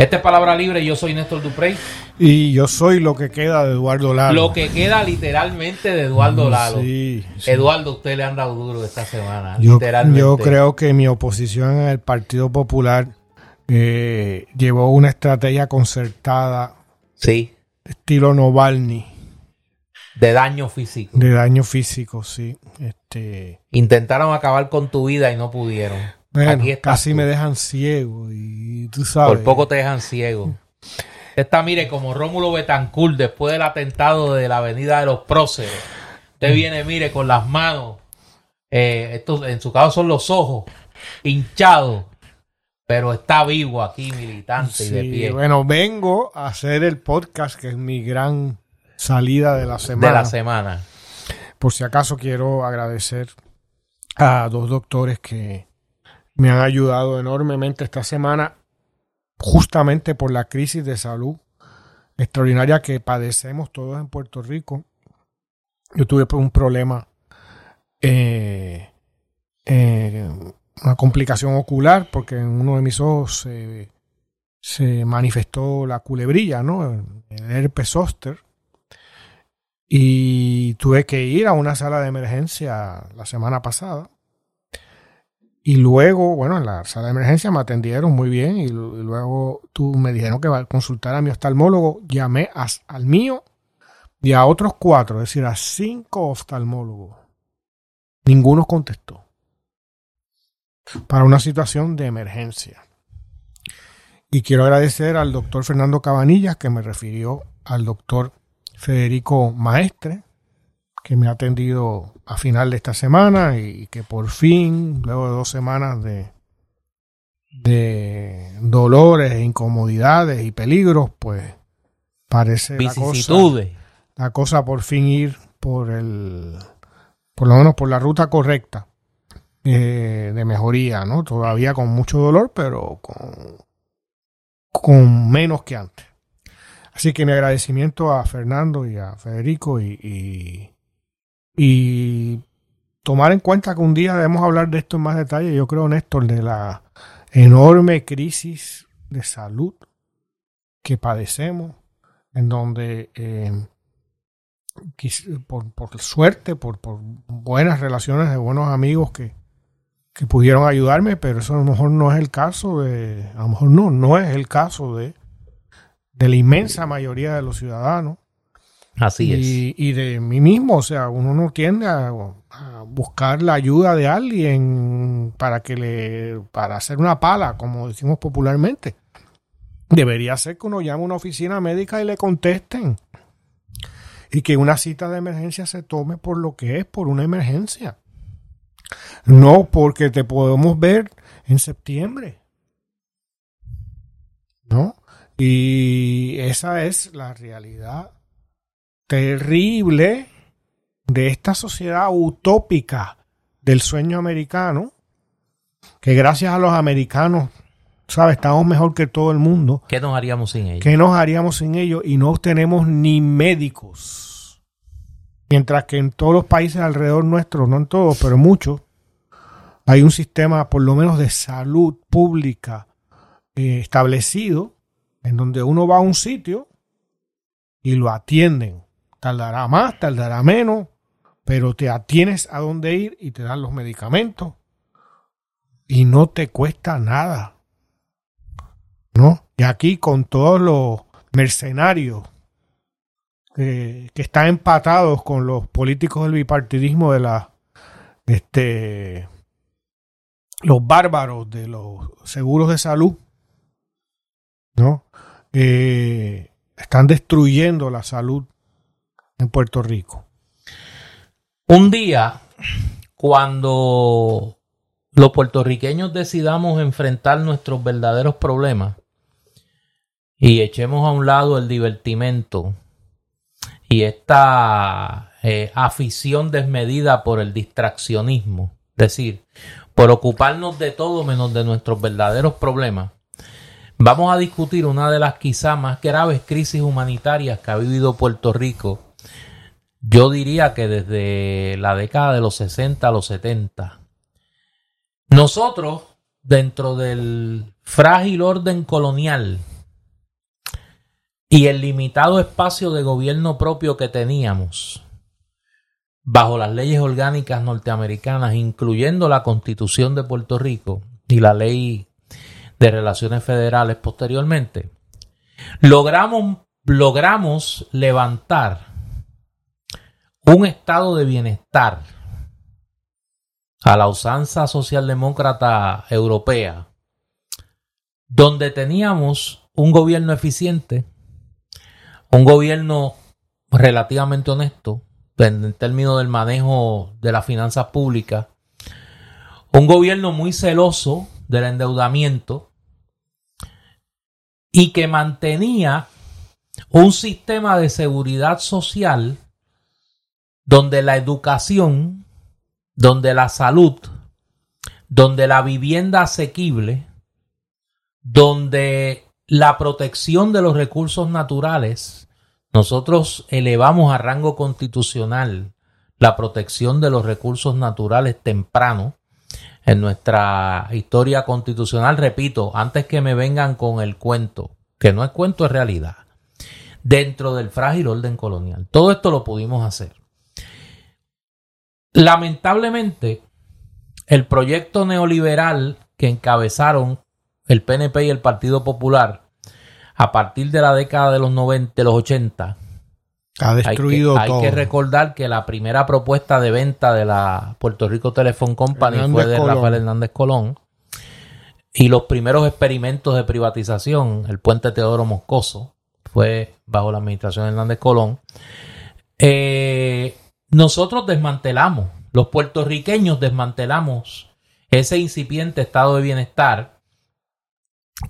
Esta es Palabra Libre, yo soy Néstor Duprey. Y yo soy lo que queda de Eduardo Lalo. Lo que queda literalmente de Eduardo Lalo. Sí, sí. Eduardo, usted le han dado duro esta semana. Yo, literalmente. yo creo que mi oposición en el Partido Popular eh, llevó una estrategia concertada, Sí, estilo Novalny, de daño físico. de daño físico, sí. Este, Intentaron acabar con tu vida y no pudieron. Bueno, casi tú. me dejan ciego y tú sabes. Por poco te dejan ciego. Esta, mire, como Rómulo Betancourt después del atentado de la Avenida de los Próceres. Usted viene, mire, con las manos. eh, estos, en su caso son los ojos hinchados. Pero está vivo aquí, militante y de pie. bueno, vengo a hacer el podcast, que es mi gran salida de la semana. de la semana. Por si acaso quiero agradecer a dos doctores que me han ayudado enormemente esta semana, justamente por la crisis de salud extraordinaria que padecemos todos en Puerto Rico. Yo tuve un problema, eh, eh, una complicación ocular, porque en uno de mis ojos se, se manifestó la culebrilla, ¿no? El herpes zóster y tuve que ir a una sala de emergencia la semana pasada. Y luego, bueno, en la sala de emergencia me atendieron muy bien y, lu- y luego tú me dijeron que va a consultar a mi oftalmólogo. Llamé a- al mío y a otros cuatro, es decir, a cinco oftalmólogos. Ninguno contestó. Para una situación de emergencia. Y quiero agradecer al doctor Fernando Cabanillas que me refirió al doctor Federico Maestre, que me ha atendido a final de esta semana y que por fin, luego de dos semanas de, de dolores, incomodidades y peligros, pues parece la cosa, la cosa por fin ir por el, por lo menos por la ruta correcta eh, de mejoría, ¿no? Todavía con mucho dolor, pero con, con menos que antes. Así que mi agradecimiento a Fernando y a Federico y, y, y tomar en cuenta que un día debemos hablar de esto en más detalle. Yo creo, Néstor, de la enorme crisis de salud que padecemos, en donde eh, por, por suerte, por, por buenas relaciones de buenos amigos que, que pudieron ayudarme, pero eso a lo mejor no es el caso de, a lo mejor no, no es el caso de, de la inmensa mayoría de los ciudadanos Así es. y, y de mí mismo, o sea, uno no tiende a, a buscar la ayuda de alguien para que le, para hacer una pala, como decimos popularmente. Debería ser que uno llame a una oficina médica y le contesten. Y que una cita de emergencia se tome por lo que es, por una emergencia. No porque te podemos ver en septiembre. ¿No? Y esa es la realidad terrible de esta sociedad utópica del sueño americano, que gracias a los americanos, ¿sabes? Estamos mejor que todo el mundo. ¿Qué nos haríamos sin ellos? ¿Qué nos haríamos sin ellos? Y no tenemos ni médicos. Mientras que en todos los países alrededor nuestro, no en todos, pero en muchos, hay un sistema por lo menos de salud pública eh, establecido en donde uno va a un sitio y lo atienden. Tardará más, tardará menos, pero te atienes a dónde ir y te dan los medicamentos y no te cuesta nada. ¿No? Y aquí con todos los mercenarios que, están empatados con los políticos del bipartidismo de la este los bárbaros de los seguros de salud, ¿no? Eh, están destruyendo la salud en Puerto Rico. Un día, cuando los puertorriqueños decidamos enfrentar nuestros verdaderos problemas y echemos a un lado el divertimento y esta eh, afición desmedida por el distraccionismo, es decir, por ocuparnos de todo menos de nuestros verdaderos problemas, vamos a discutir una de las quizá más graves crisis humanitarias que ha vivido Puerto Rico yo diría que desde la década de los 60 a los 70. Nosotros, dentro del frágil orden colonial y el limitado espacio de gobierno propio que teníamos bajo las leyes orgánicas norteamericanas, incluyendo la Constitución de Puerto Rico y la ley de relaciones federales posteriormente, logramos, logramos levantar un estado de bienestar a la usanza socialdemócrata europea, donde teníamos un gobierno eficiente, un gobierno relativamente honesto en términos del manejo de las finanzas públicas, un gobierno muy celoso del endeudamiento y que mantenía un sistema de seguridad social donde la educación, donde la salud, donde la vivienda asequible, donde la protección de los recursos naturales, nosotros elevamos a rango constitucional la protección de los recursos naturales temprano en nuestra historia constitucional. Repito, antes que me vengan con el cuento, que no es cuento, es realidad, dentro del frágil orden colonial. Todo esto lo pudimos hacer. Lamentablemente, el proyecto neoliberal que encabezaron el PNP y el Partido Popular a partir de la década de los 90, de los 80, ha destruido hay que, Hay que recordar que la primera propuesta de venta de la Puerto Rico Telephone Company fue de Rafael Hernández Colón. Y los primeros experimentos de privatización, el puente Teodoro Moscoso, fue bajo la administración de Hernández Colón. Eh, nosotros desmantelamos, los puertorriqueños desmantelamos ese incipiente estado de bienestar,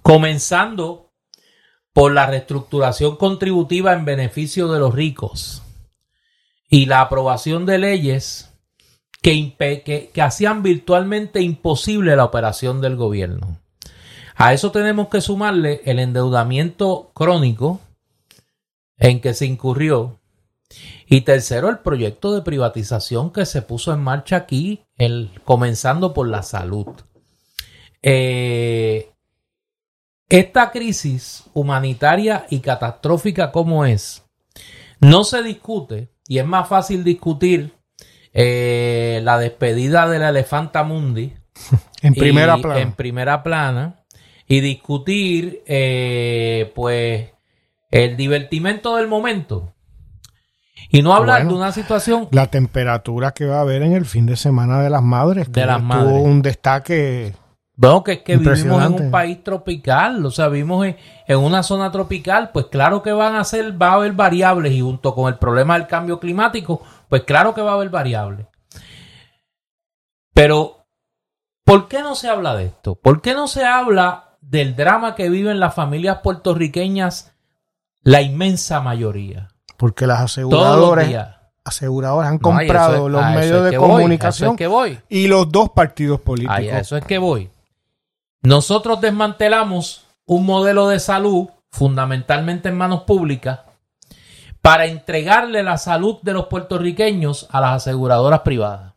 comenzando por la reestructuración contributiva en beneficio de los ricos y la aprobación de leyes que, que, hacían virtualmente imposible la operación del gobierno. A eso tenemos que sumarle el endeudamiento crónico en que se incurrió y tercero, el proyecto de privatización que se puso en marcha aquí, el, comenzando por la salud. Eh, esta crisis humanitaria y catastrófica como es, no se discute y es más fácil discutir eh, la despedida de la elefanta mundi en primera plana. En primera plana y discutir eh, pues el divertimento del momento. Y no hablar de una situación. La temperatura que va a haber en el fin de semana de las madres. De las madres. Tuvo un destaque bueno, que es que vivimos en un país tropical, o sea, vivimos en, una zona tropical, pues claro que van a ser, va a haber variables y junto con el problema del cambio climático, pues claro que va a haber variables. Pero, ¿por qué no se habla de esto? ¿Por qué no se habla del drama que viven las familias puertorriqueñas, la inmensa mayoría? Porque las aseguradoras, aseguradoras han comprado los medios de comunicación y los dos partidos políticos. Ay, eso es que voy. Nosotros desmantelamos un modelo de salud fundamentalmente en manos públicas para entregarle la salud de los puertorriqueños a las aseguradoras privadas.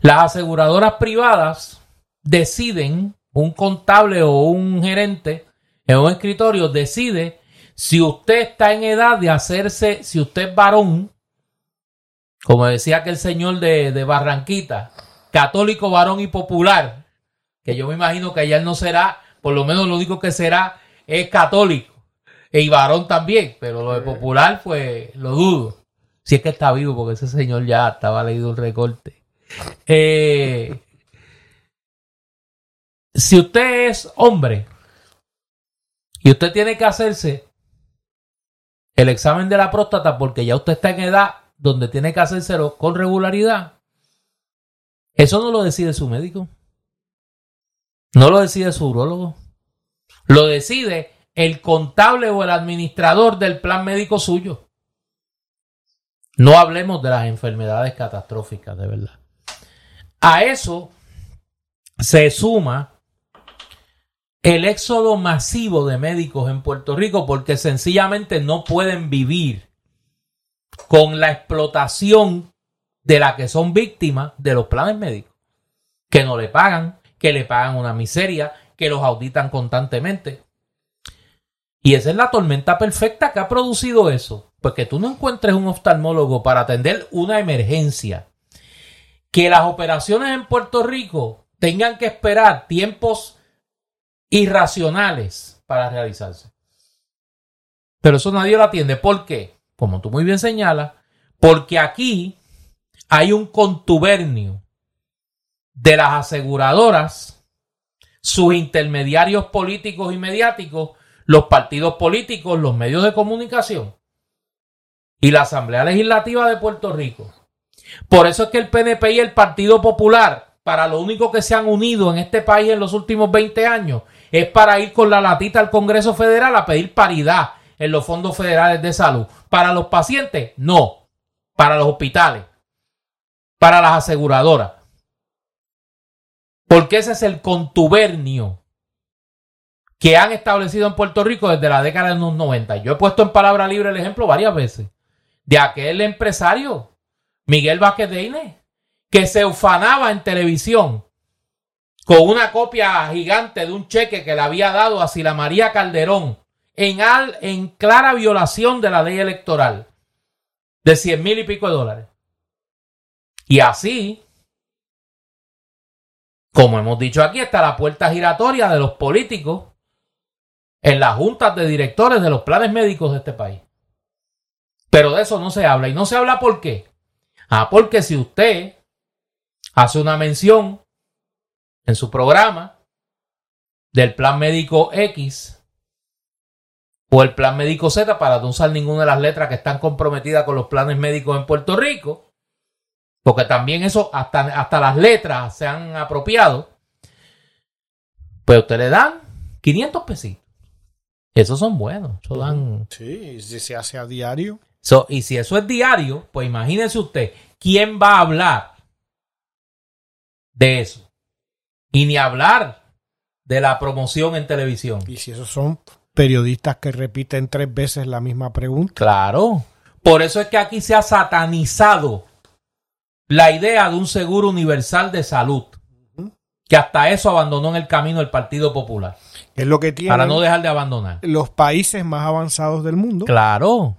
Las aseguradoras privadas deciden, un contable o un gerente en un escritorio decide si usted está en edad de hacerse, si usted es varón, como decía aquel señor de, de Barranquita, católico, varón y popular, que yo me imagino que allá no será, por lo menos lo único que será es católico y varón también, pero lo de popular, pues lo dudo. Si es que está vivo, porque ese señor ya estaba leído el recorte. Eh, si usted es hombre y usted tiene que hacerse el examen de la próstata porque ya usted está en edad donde tiene que hacérselo con regularidad, eso no lo decide su médico. No lo decide su urologo. Lo decide el contable o el administrador del plan médico suyo. No hablemos de las enfermedades catastróficas, de verdad. A eso se suma el éxodo masivo de médicos en Puerto Rico porque sencillamente no pueden vivir con la explotación de la que son víctimas de los planes médicos, que no le pagan, que le pagan una miseria, que los auditan constantemente. Y esa es la tormenta perfecta que ha producido eso. Porque tú no encuentres un oftalmólogo para atender una emergencia. Que las operaciones en Puerto Rico tengan que esperar tiempos irracionales para realizarse. Pero eso nadie lo atiende. ¿Por qué? Como tú muy bien señalas, porque aquí hay un contubernio de las aseguradoras, sus intermediarios políticos y mediáticos, los partidos políticos, los medios de comunicación y la Asamblea Legislativa de Puerto Rico. Por eso es que el PNP y el Partido Popular, para lo único que se han unido en este país en los últimos 20 años, es para ir con la latita al Congreso Federal a pedir paridad en los fondos federales de salud. Para los pacientes, no. Para los hospitales. Para las aseguradoras. Porque ese es el contubernio que han establecido en Puerto Rico desde la década de los 90. Yo he puesto en palabra libre el ejemplo varias veces de aquel empresario, Miguel Vázquez de que se ufanaba en televisión con una copia gigante de un cheque que le había dado a Sila María Calderón en, en clara violación de la ley electoral de 100 mil y pico de dólares. Y así, como hemos dicho aquí, está la puerta giratoria de los políticos en las juntas de directores de los planes médicos de este país. Pero de eso no se habla. ¿Y no se habla por qué? Ah, porque si usted hace una mención en su programa del plan médico X o el plan médico Z para no usar ninguna de las letras que están comprometidas con los planes médicos en Puerto Rico, porque también eso, hasta, hasta las letras se han apropiado, pues usted le dan 500 pesitos. Esos son buenos. Eso dan... Sí, si se hace a diario. y si eso es diario, pues imagínese usted, ¿quién va a hablar de eso? Y ni hablar de la promoción en televisión. Y si esos son periodistas que repiten tres veces la misma pregunta. Claro. Por eso es que aquí se ha satanizado la idea de un seguro universal de salud. Que hasta eso abandonó en el camino el Partido Popular. Es lo que tiene. Para no dejar de abandonar. Los países más avanzados del mundo. Claro.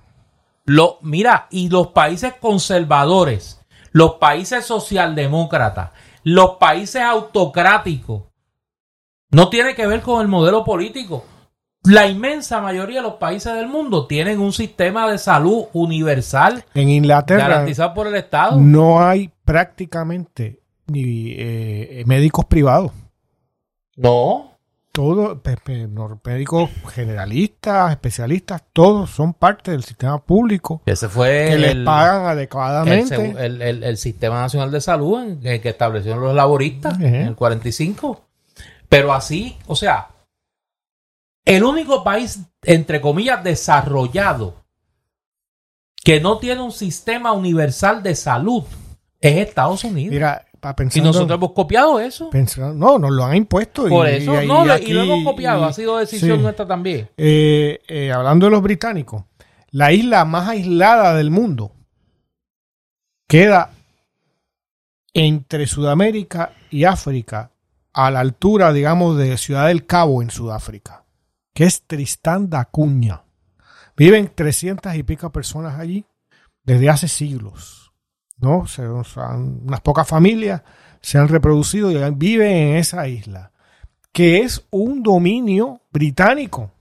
Lo, mira, y los países conservadores, los países socialdemócratas, los países autocráticos, no tiene que ver con el modelo político la inmensa mayoría de los países del mundo tienen un sistema de salud universal en Inglaterra garantizado por el Estado. No hay prácticamente ni eh, médicos privados. No. Todos, médicos generalistas, especialistas, todos son parte del sistema público. Ese fue que les pagan adecuadamente. El, Sistema Nacional de Salud en, que establecieron los laboristas en el 45. Pero así, o sea, el único país, entre comillas, desarrollado que no tiene un sistema universal de salud es Estados Unidos. Mira, y nosotros hemos copiado eso. no, nos lo han impuesto. Por eso, no, y lo hemos copiado. ha sido decisión nuestra también. Eh, eh, hablando de los británicos, la isla más aislada del mundo queda entre Sudamérica y África, a la altura, digamos, de Ciudad del Cabo en Sudáfrica que es Tristán da Acuña. Viven 300 y pico personas allí desde hace siglos. ¿No? Se, unas pocas familias se han reproducido y viven en esa isla, que es un dominio británico.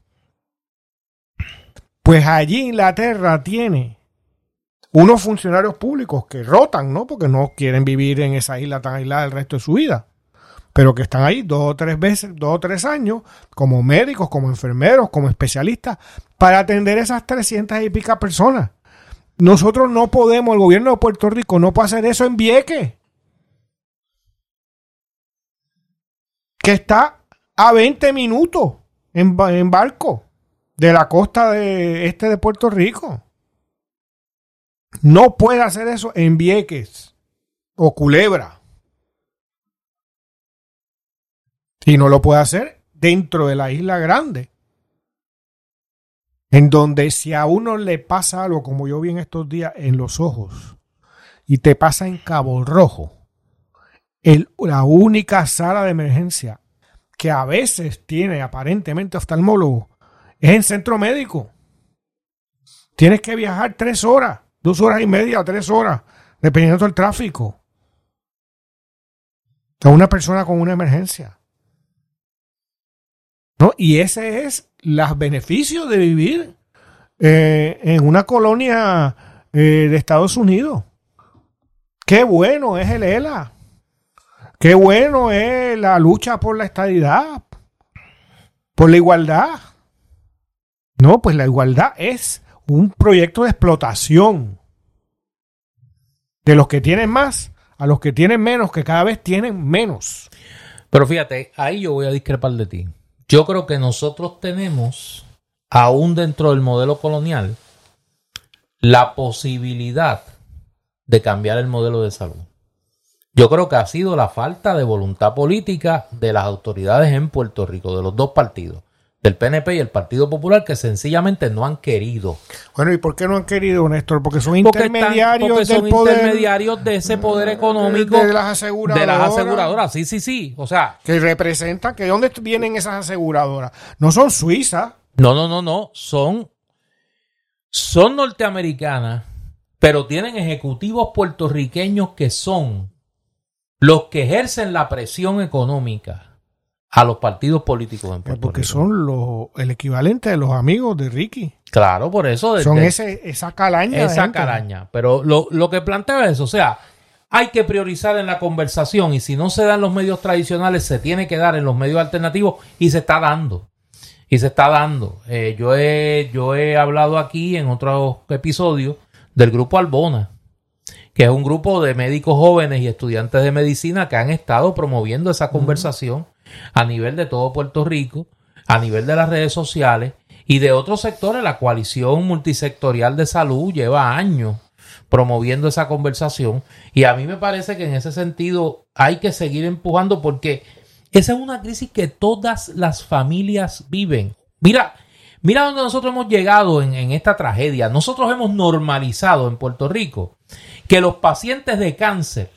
Pues allí Inglaterra tiene unos funcionarios públicos que rotan, ¿no? Porque no quieren vivir en esa isla tan aislada el resto de su vida pero que están ahí dos o tres veces, dos o tres años, como médicos, como enfermeros, como especialistas, para atender esas 300 y pica personas. Nosotros no podemos, el gobierno de Puerto Rico no puede hacer eso en Vieques, que está a 20 minutos en, barco de la costa de este de Puerto Rico. No puede hacer eso en Vieques o Culebra. Y no lo puede hacer dentro de la isla grande. En donde si a uno le pasa algo, como yo vi en estos días, en los ojos, y te pasa en Cabo Rojo, el, la única sala de emergencia que a veces tiene aparentemente oftalmólogo es en centro médico. Tienes que viajar tres horas, dos horas y media, tres horas, dependiendo del tráfico. A una persona con una emergencia. ¿No? Y ese es los beneficios de vivir eh, en una colonia eh, de Estados Unidos. Qué bueno es el ELA. Qué bueno es la lucha por la estadidad, por la igualdad. No, pues la igualdad es un proyecto de explotación de los que tienen más a los que tienen menos, que cada vez tienen menos. Pero fíjate, ahí yo voy a discrepar de ti. Yo creo que nosotros tenemos, aún dentro del modelo colonial, la posibilidad de cambiar el modelo de salud. Yo creo que ha sido la falta de voluntad política de las autoridades en Puerto Rico, de los dos partidos, del PNP y el Partido Popular, que sencillamente no han querido. Bueno, ¿y por qué no han querido, Néstor? Porque son intermediarios porque son del poder, intermediarios de ese poder económico de las aseguradoras. de las aseguradoras. Sí, sí, sí. O sea, que representan, que dónde vienen esas aseguradoras. No son suizas. no, no, no, no. Son, son norteamericanas, pero tienen ejecutivos puertorriqueños que son los que ejercen la presión económica a los partidos políticos en Puerto Porque Rico. son los, el equivalente de los amigos de Ricky. Claro, por eso. de- Son de- ese, esa calaña. esa caraña. Pero lo, lo que plantea es, o sea, hay que priorizar en la conversación y si no se da en los medios tradicionales, se tiene que dar en los medios alternativos y se está dando. Y se está dando. Eh, yo, he, yo he hablado aquí en otros episodios del grupo Albona, que es un grupo de médicos jóvenes y estudiantes de medicina que han estado promoviendo esa conversación a nivel de todo Puerto Rico, a nivel de las redes sociales y de otros sectores. La coalición multisectorial de salud lleva años promoviendo esa conversación y a mí me parece que en ese sentido hay que seguir empujando porque esa es una crisis que todas las familias viven. Mira, mira dónde nosotros hemos llegado en, en esta tragedia. Nosotros hemos normalizado en Puerto Rico que los pacientes de cáncer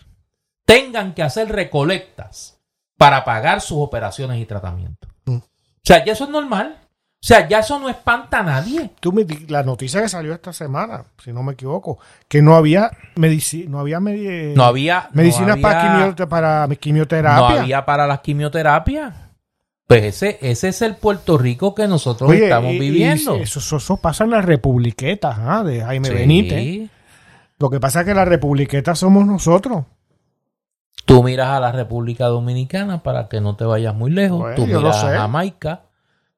tengan que hacer recolectas para pagar sus operaciones y tratamientos. Mm. O sea, ya eso es normal. O sea, ya eso no espanta a nadie. Tú me di- la noticia que salió esta semana, si no me equivoco, que no había medici- no había medi- No había no medicinas para, había- quimio- para no quimioterapia. había para las quimioterapias. Pues ese, ese es el Puerto Rico que nosotros Oye, estamos y- y viviendo. eso, eso- eso pasa en las republiquetas ¿ah? de Jaime Sí. Benítez. Lo que pasa es que las republiquetas somos nosotros. Tú miras a la República Dominicana para que no te vayas muy lejos. Bueno, Tú miras a Jamaica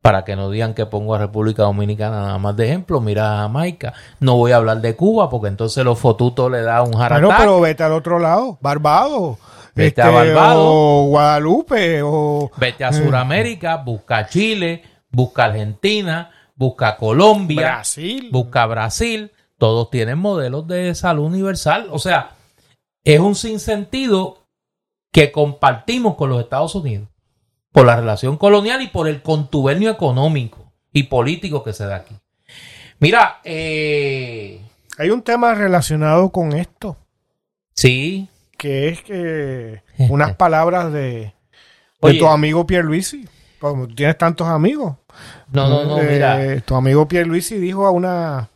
para que no digan que pongo a República Dominicana nada más de ejemplo. Mira a Jamaica. No voy a hablar de Cuba porque entonces los fotutos le da un Pero, jaratá. pero vete al otro lado, Barbados. este, Vete a Barbados. O Guadalupe, o... Vete a Sudamérica, busca Chile, busca Argentina, busca Colombia, Brasil. busca Brasil. Todos tienen modelos de salud universal. O sea, es un sinsentido que compartimos con los Estados Unidos por la relación colonial y por el contubernio económico y político que se da aquí. Mira, eh, Hay un tema relacionado con esto, sí, que es que unas palabras de, tu amigo Pierluisi. Como tú tienes tantos amigos. no, no, no, Eh, mira, Tu amigo Pierluisi dijo a una,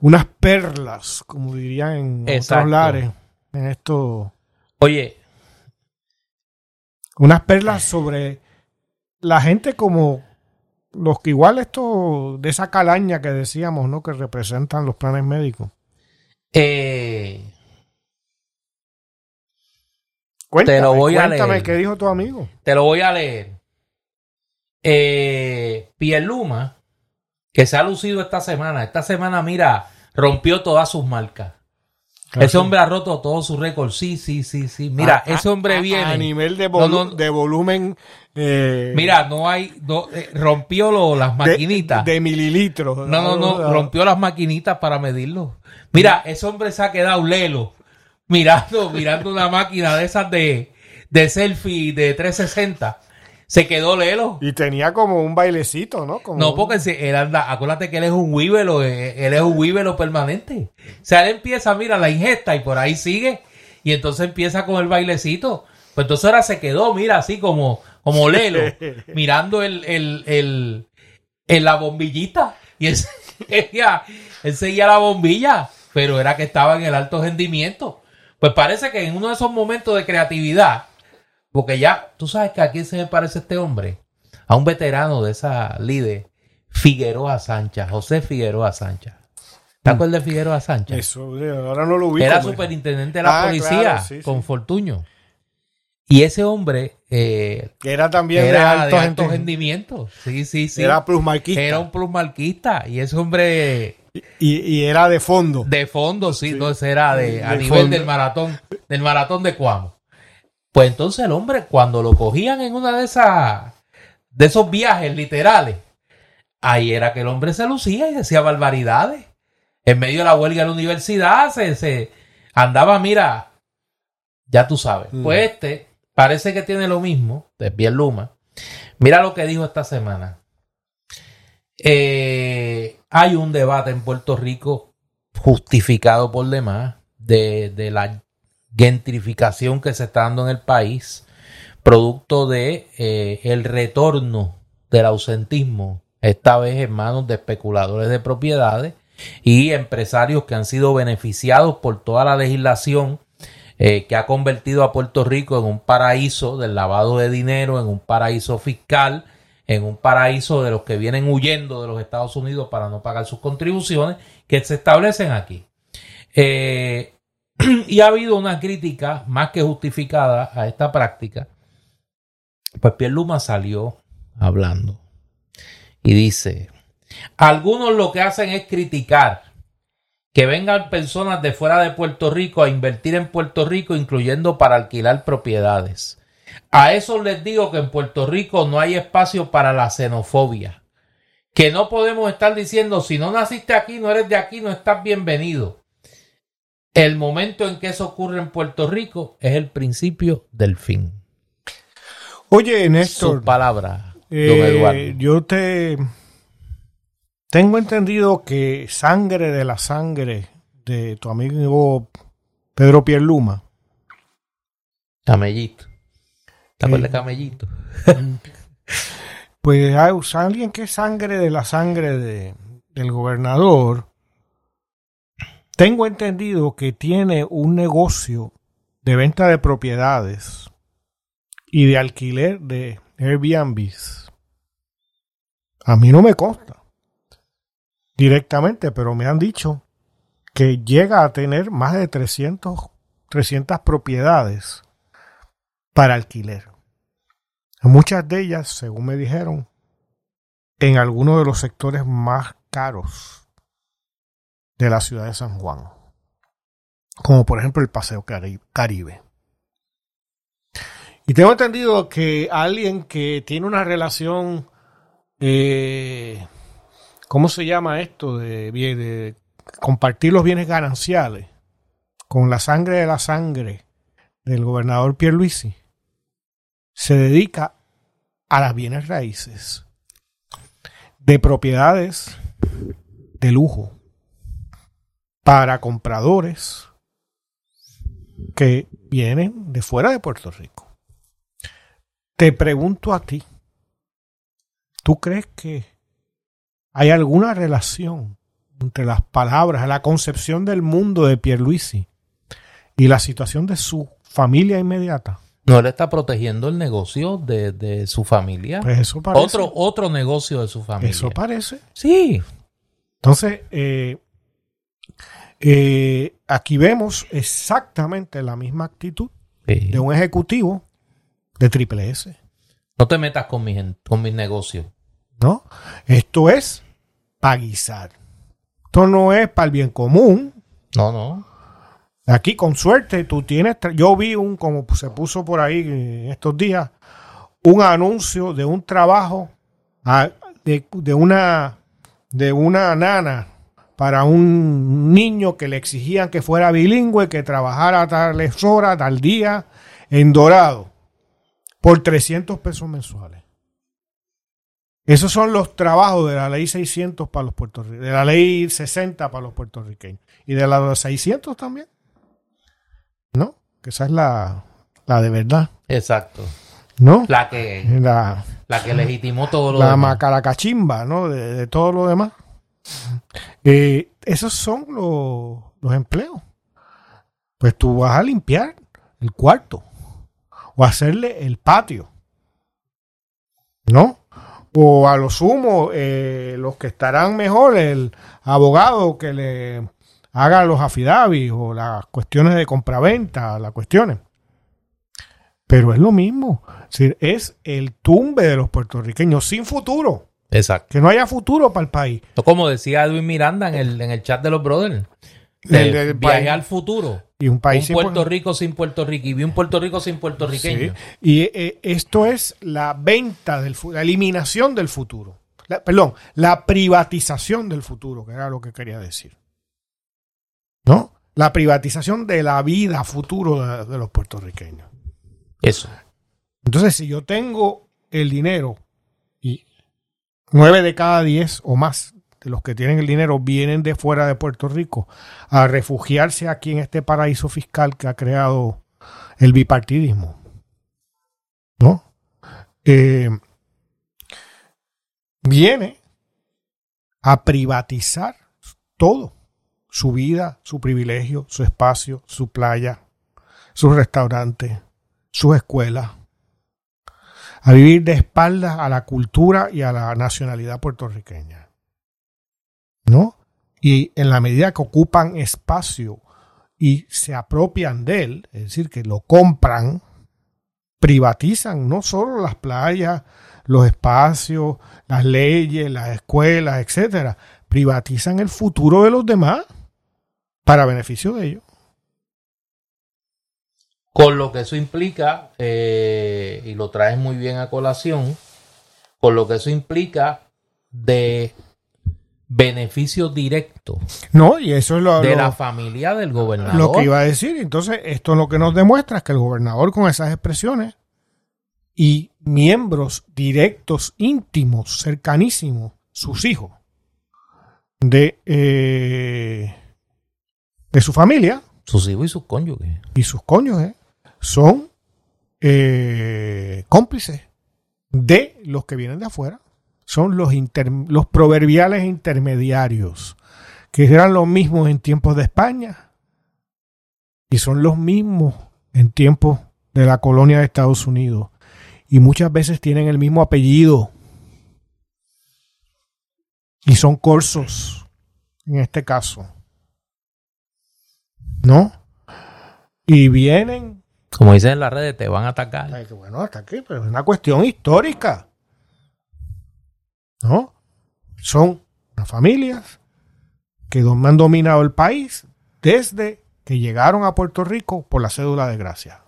unas perlas, como dirían en Exacto. otros lares. En esto, oye, unas perlas sobre la gente como los que igual esto de esa calaña que decíamos, ¿no? Que representan los planes médicos. eh, Cuéntame, lo voy a cuéntame leer. qué dijo tu amigo. Te lo voy a leer. Eh, Pierluma, que se ha lucido esta semana. Esta semana, mira, rompió todas sus marcas. Ese hombre ha roto todos sus récords. Sí, sí, sí, sí. Mira, A- ese hombre a- viene. A nivel de, No, volu- no, no. de volumen. eh, Mira, no hay. no, eh, rompió lo- las de- maquinitas. De, mililitros. no, no, no. Rompió las maquinitas para medirlo. Mira, ese hombre se ha quedado lelo. Mirando, mirando una máquina de esas de, de selfie de 360. Se quedó lelo. Y tenía como un bailecito, ¿no? Como No, un- porque si él anda, acuérdate que él es un huívelo, eh, él es un huívelo permanente. O sea, él empieza, mira, la ingesta y por ahí sigue. Y entonces empieza con el bailecito. Pues entonces ahora se quedó, mira, así como, como lelo, mirando el, el, el, en la bombillita. Y él seguía, él seguía la bombilla, pero era que estaba en el alto rendimiento. Pues parece que en uno de esos momentos de creatividad, porque ya, tú sabes que a quién se me parece este hombre, a un veterano de esa líder, Figueroa Sánchez, José Figueroa Sánchez. ¿Te Mm. acuerdas de Figueroa Sánchez? Eso, ahora no lo ubico. Era superintendente de la Ah, policía claro, sí, con sí. Fortuño. Y ese hombre eh, Era también de era alto, de alto gente- rendimiento. Sí, sí, sí. Era plusmarquista. Era un plusmarquista. Y ese hombre y, y era de fondo. de fondo, sí, ese era de, a De nivel fondo. del maratón, del maratón de Cuamo. Pues entonces el hombre, cuando lo cogían en una de esas, de esos viajes literales, ahí era que el hombre se lucía y decía barbaridades. En medio de la huelga de la universidad, se, se andaba, mira, ya tú sabes. Mm. Pues este parece que tiene lo mismo, de Luma. Mira lo que dijo esta semana. Eh, hay un debate en Puerto Rico justificado por demás de, de la gentrificación que se está dando en el país, producto de eh, el retorno del ausentismo, esta vez en manos de especuladores de propiedades y empresarios que han sido beneficiados por toda la legislación eh, que ha convertido a Puerto Rico en un paraíso del lavado de dinero, en un paraíso fiscal, en un paraíso de los que vienen huyendo de los Estados Unidos para no pagar sus contribuciones que se establecen aquí. Eh, y ha habido una crítica más que justificada a esta práctica. Pues Pierluma salió hablando y dice, algunos lo que hacen es criticar que vengan personas de fuera de Puerto Rico a invertir en Puerto Rico, incluyendo para alquilar propiedades. A eso les digo que en Puerto Rico no hay espacio para la xenofobia. Que no podemos estar diciendo, si no naciste aquí, no eres de aquí, no estás bienvenido. El momento en que eso ocurre en Puerto Rico es el principio del fin. Oye, Néstor, palabra, don eh, Eduardo. yo te tengo entendido que sangre de la sangre de tu amigo Pedro Pierluma Camellito. ¿Te acuerdas Eh, de Camellito? Pues hay alguien que es sangre de la sangre de, del gobernador. Tengo entendido que tiene un negocio de venta de propiedades y de alquiler de Airbnbs. A mí no me consta directamente, pero me han dicho que llega a tener más de 300, 300 propiedades para alquiler. Muchas de ellas, según me dijeron, en algunos de los sectores más caros de la ciudad de San Juan, como por ejemplo el Paseo Cari- Caribe. Y tengo entendido que alguien que tiene una relación, eh, ¿cómo se llama esto? De, de compartir los bienes gananciales con la sangre de la sangre del gobernador Pierluisi se dedica a las bienes raíces de propiedades de lujo para compradores que vienen de fuera de Puerto Rico. Te pregunto a ti, ¿tú crees que hay alguna relación entre las palabras, la concepción del mundo de Pierluisi y la situación de su familia inmediata? No, él está protegiendo el negocio de, de su familia. Pues eso parece. otro, otro negocio de su familia. Eso parece. Sí. Entonces, eh, eh, aquí vemos exactamente la misma actitud Sí. de un ejecutivo de Triple S. No te metas con en- con mis negocios. ¿no? Esto es para guisar. Esto no es para el bien común. No, no. Aquí, con suerte, tú tienes. Yo vi un, como se puso por ahí en estos días, un anuncio de un trabajo ah, de, de una de una nana para un niño que le exigían que fuera bilingüe, que trabajara tales horas, tal día, en Dorado, por 300 pesos mensuales. Esos son los trabajos de la ley 600 para los puertorriqueños, de la ley 60 para los puertorriqueños y de la 600 también. ¿No? Que esa es la, la de verdad. Exacto. ¿No? La que, La, La que legitimó todo lo la demás. macaracachimba, ¿no? De, de todo lo demás. Eh, esos son los, los empleos. Pues tú vas a limpiar el cuarto o hacerle el patio, ¿no? O a lo sumo, eh, los que estarán mejor, el abogado que le haga los afidavis o las cuestiones de compraventa, las cuestiones. Pero es lo mismo. Es, es el tumbe de los puertorriqueños sin futuro. Exacto. Que no haya futuro para el país. Como decía Edwin Miranda en el, en el chat de los brothers. Del- de del viaje al futuro. Y un país un sin Puerto pu- Rico sin Puerto Rico. Y vi un Puerto Rico sin puertorriqueño. Sí. Y eh, esto es la venta del la eliminación del futuro. La- perdón, la privatización del futuro, que era lo que quería decir. ¿No? La privatización de la vida futuro de, de los puertorriqueños. Eso. Entonces, si yo tengo el dinero 9 de cada 10 o más de los que tienen el dinero vienen de fuera de Puerto Rico a refugiarse aquí en este paraíso fiscal que ha creado el bipartidismo. ¿No? Eh, viene a privatizar todo, su vida, su privilegio, su espacio, su playa, sus restaurantes, sus escuelas, a vivir de espaldas a la cultura y a la nacionalidad puertorriqueña. ¿No? Y en la medida que ocupan espacio y se apropian de él, es decir, que lo compran, privatizan no solo las playas, los espacios, las leyes, las escuelas, etcétera, privatizan el futuro de los demás para beneficio de ellos. Con lo que eso implica, eh, y lo traes muy bien a colación, con lo que eso implica de beneficio directo No, y eso es lo, de lo- la familia del gobernador. lo que iba a decir. Entonces, esto lo que nos demuestra es que el gobernador con esas expresiones y miembros directos, íntimos, cercanísimos, sus hijos, de, eh, de su familia Sus hijos y sus cónyuges. y sus cónyuges, son eh, cómplices de los que vienen de afuera. Son los, inter- los proverbiales intermediarios, que eran los mismos en tiempos de España y son los mismos en tiempos de la colonia de Estados Unidos. Y muchas veces tienen el mismo apellido. Y son corsos, en este caso. ¿No? Y vienen Como dicen en las redes, te van a atacar. Bueno, hasta aquí, pero es una cuestión histórica. ¿No? Son las familias que han dominado el país desde que llegaron a Puerto Rico por la cédula de gracia.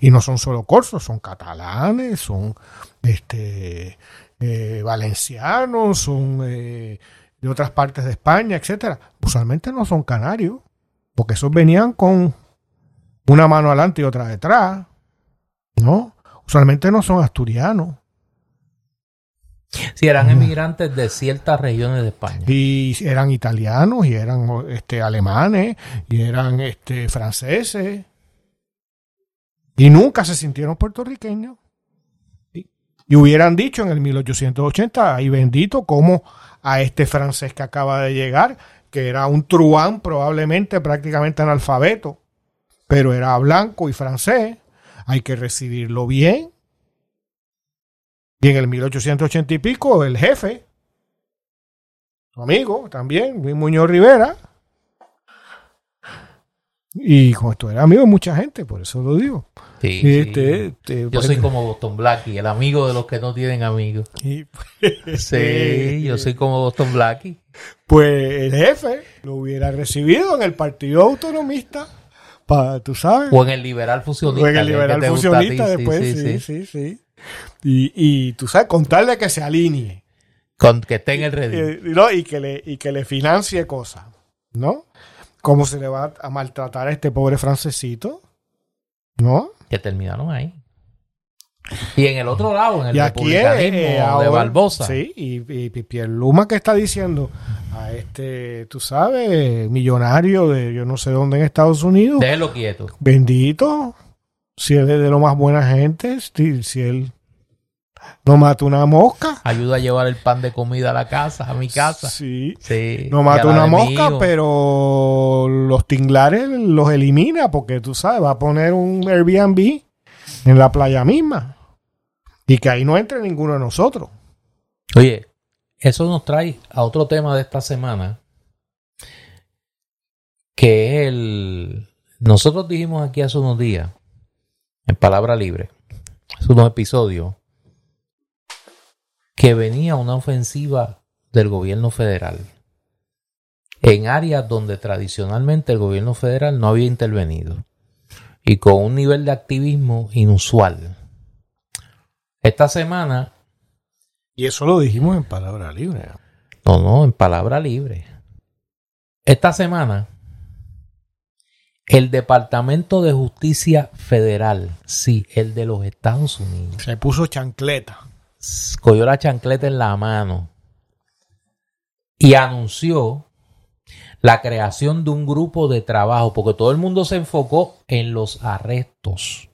Y no son solo corsos, son catalanes, son este eh, valencianos, son eh, de otras partes de España, etcétera. Usualmente no son canarios, porque esos venían con una mano adelante y otra detrás. ¿No? Usualmente no son asturianos. Si eran emigrantes de ciertas regiones de España. Y eran italianos, y eran este, alemanes, y eran este, franceses. Y nunca se sintieron puertorriqueños. Y, y hubieran dicho en el 1880, ay bendito, como a este francés que acaba de llegar, que era un truán probablemente prácticamente analfabeto, pero era blanco y francés, hay que recibirlo bien. Y en el 1880 y pico, el jefe, su amigo también, Luis Muñoz Rivera, y con esto era amigo de mucha gente, por eso lo digo. Sí, este- este, Yo pues, soy como Boston Blackie, el amigo de los que no tienen amigos. y- Sí, yo soy como Boston Blackie. Pues el jefe lo hubiera recibido en el Partido Autonomista, para, tú sabes, O en el liberal fusionista. o en el liberal fusionista después, sí, sí, sí. sí, sí. Y, y tú sabes, contarle que se alinee. Con que esté en el redil. Eh, ¿no? y, que le, y que le financie cosas, ¿no? ¿Cómo se le va a maltratar a este pobre francesito? ¿No? que terminaron ahí. Y en el otro lado, en el y aquí republicanismo eh, de Barbosa. Sí, y, y, Luma que está diciendo a este, tú sabes, millonario de yo no sé dónde en Estados Unidos. Déjelo quieto. Bendito. Si él es de lo más buena gente, si, si él No mata una mosca. Ayuda a llevar el pan de comida a la casa, a mi casa. Sí. Sí. No mata una mosca, pero los tinglares los elimina porque tú sabes, va a poner un Airbnb en la playa misma. Y que ahí no entre ninguno de nosotros. Oye, eso nos trae a otro tema de esta semana, que es el... Nosotros dijimos aquí hace unos días, en Palabra Libre, hace unos episodios, que venía una ofensiva del gobierno federal en áreas donde tradicionalmente el gobierno federal no había intervenido y con un nivel de activismo inusual. Esta semana Y eso lo dijimos en palabra libre. No, no, en palabra libre. Esta semana, el Departamento de Justicia Federal, sí, el de los Estados Unidos, Se puso chancleta. cogió la chancleta en la mano y anunció la creación de un grupo de trabajo, porque todo el mundo se enfocó en los arrestos.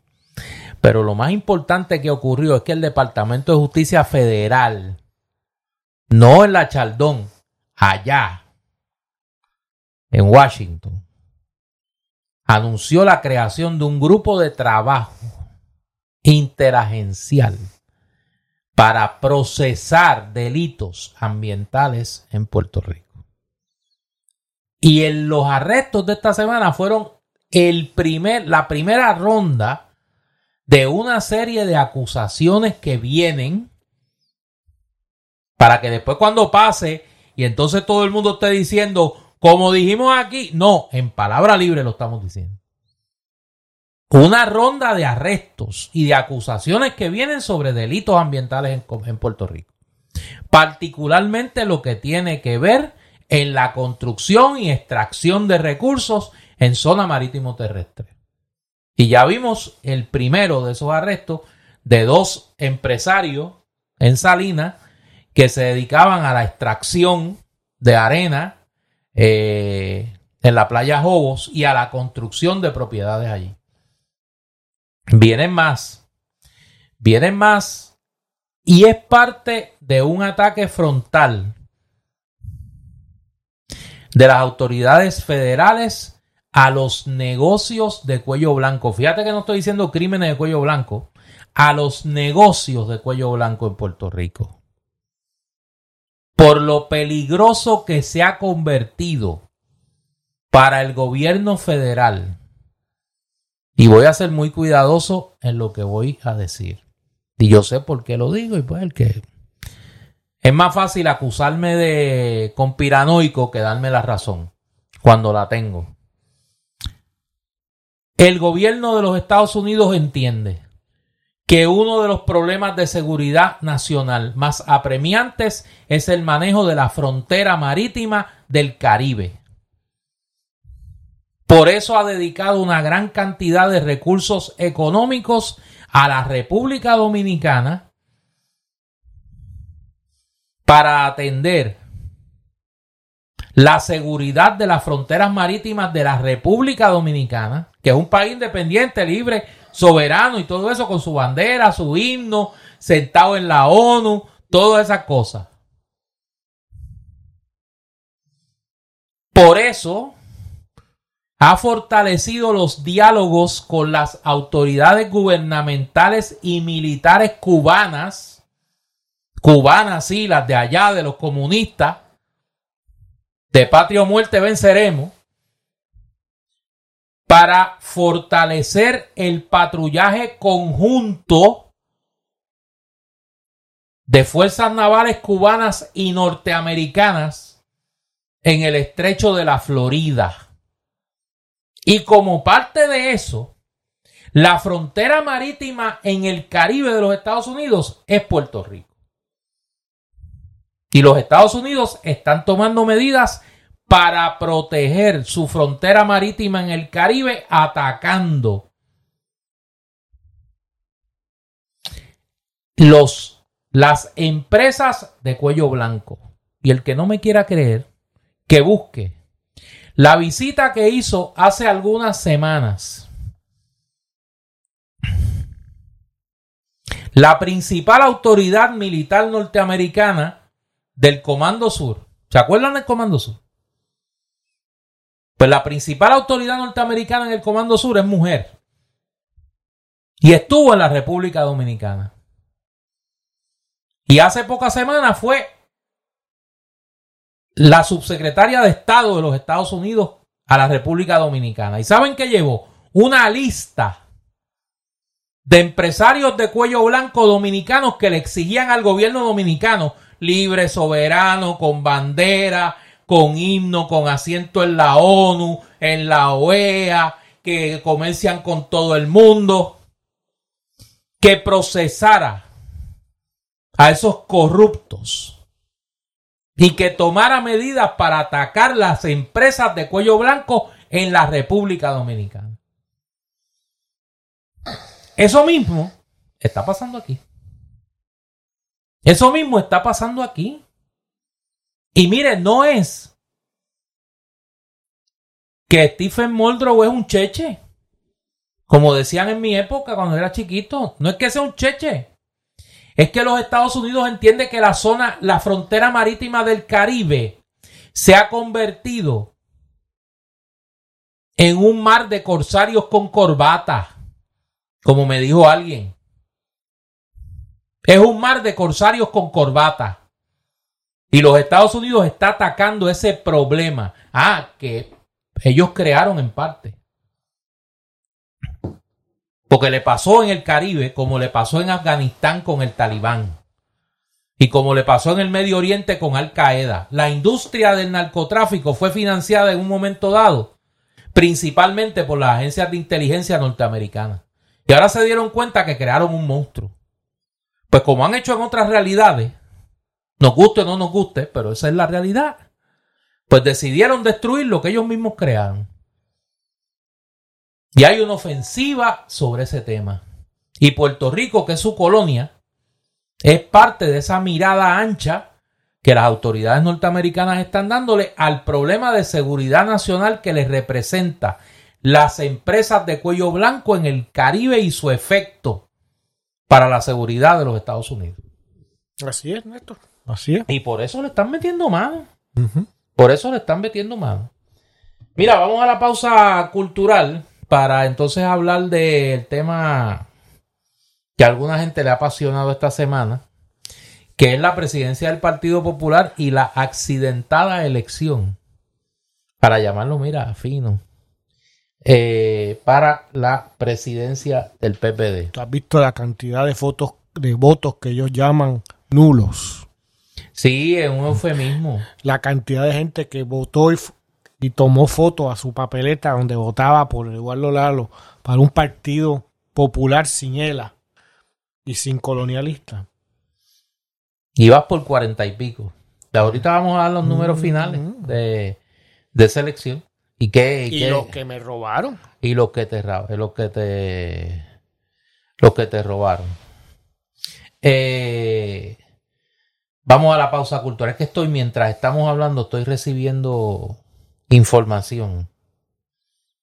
Pero lo más importante que ocurrió es que el Departamento de Justicia Federal, no en la Chaldón, allá, en Washington, anunció la creación de un grupo de trabajo interagencial para procesar delitos ambientales en Puerto Rico. Y en los arrestos de esta semana fueron el primer, la primera ronda de una serie de acusaciones que vienen para que después cuando pase y entonces todo el mundo esté diciendo, como dijimos aquí, no, en palabra libre lo estamos diciendo. Una ronda de arrestos y de acusaciones que vienen sobre delitos ambientales en, en Puerto Rico. Particularmente lo que tiene que ver en la construcción y extracción de recursos en zona marítimo terrestre. Y ya vimos el primero de esos arrestos de dos empresarios en Salinas que se dedicaban a la extracción de arena eh, en la playa Jobos y a la construcción de propiedades allí. Vienen más, vienen más y es parte de un ataque frontal de las autoridades federales a los negocios de cuello blanco. Fíjate que no estoy diciendo crímenes de cuello blanco, a los negocios de cuello blanco en Puerto Rico. Por lo peligroso que se ha convertido para el gobierno federal. Y voy a ser muy cuidadoso en lo que voy a decir. Y yo sé por qué lo digo y pues el que es más fácil acusarme de conspiranoico que darme la razón cuando la tengo. El gobierno de los Estados Unidos entiende que uno de los problemas de seguridad nacional más apremiantes es el manejo de la frontera marítima del Caribe. Por eso ha dedicado una gran cantidad de recursos económicos a la República Dominicana para atender la seguridad de las fronteras marítimas de la República Dominicana, que es un país independiente, libre, soberano y todo eso con su bandera, su himno, sentado en la ONU, todas esas cosas. Por eso ha fortalecido los diálogos con las autoridades gubernamentales y militares cubanas, cubanas sí, las de allá, de los comunistas, de patria o muerte venceremos, para fortalecer el patrullaje conjunto de fuerzas navales cubanas y norteamericanas en el estrecho de la Florida. Y como parte de eso, la frontera marítima en el Caribe de los Estados Unidos es Puerto Rico. Y los Estados Unidos están tomando medidas para proteger su frontera marítima en el Caribe atacando los, las empresas de cuello blanco. Y el que no me quiera creer, que busque la visita que hizo hace algunas semanas la principal autoridad militar norteamericana del Comando Sur. ¿Se acuerdan del Comando Sur? Pues la principal autoridad norteamericana en el Comando Sur es mujer. Y estuvo en la República Dominicana. Y hace pocas semanas fue la subsecretaria de Estado de los Estados Unidos a la República Dominicana. ¿Y saben qué llevó? Una lista de empresarios de cuello blanco dominicanos que le exigían al gobierno dominicano libre, soberano, con bandera, con himno, con asiento en la ONU, en la OEA, que comercian con todo el mundo, que procesara a esos corruptos y que tomara medidas para atacar las empresas de cuello blanco en la República Dominicana. Eso mismo está pasando aquí. Eso mismo está pasando aquí. Y mire, no es que Stephen Muldrow es un cheche. Como decían en mi época cuando era chiquito. No es que sea un cheche. Es que los Estados Unidos entienden que la zona, la frontera marítima del Caribe se ha convertido en un mar de corsarios con corbata. Como me dijo alguien. Es un mar de corsarios con corbata. Y los Estados Unidos está atacando ese problema. Ah, que ellos crearon en parte. Porque le pasó en el Caribe como le pasó en Afganistán con el Talibán. Y como le pasó en el Medio Oriente con Al Qaeda. La industria del narcotráfico fue financiada en un momento dado principalmente por las agencias de inteligencia norteamericanas. Y ahora se dieron cuenta que crearon un monstruo. Pues como han hecho en otras realidades, nos guste o no nos guste, pero esa es la realidad. Pues decidieron destruir lo que ellos mismos crearon. Y hay una ofensiva sobre ese tema. Y Puerto Rico, que es su colonia, es parte de esa mirada ancha que las autoridades norteamericanas están dándole al problema de seguridad nacional que les representa las empresas de cuello blanco en el Caribe y su efecto para la seguridad de los Estados Unidos. Así es, Néstor. Así es. Y por eso le están metiendo mano. Por eso le están metiendo mano. Mira, vamos a la pausa cultural para entonces hablar del tema que a alguna gente le ha apasionado esta semana, que es la presidencia del Partido Popular y la accidentada elección, para llamarlo, mira, fino, eh, para la presidencia del PPD. ¿Tú has visto la cantidad de fotos, de votos que ellos llaman nulos? Sí, es un eufemismo. La cantidad de gente que votó y, y tomó fotos a su papeleta donde votaba por Eduardo Lalo para un partido popular sin ELA y sin colonialista. Y vas por cuarenta y pico. De ahorita vamos a dar los números finales de, de esa elección. ¿Y qué? Y qué- los que me robaron. y los que te ra- los que te los que te robaron Eh, vamos a la pausa cultural es que estoy mientras estamos hablando estoy recibiendo información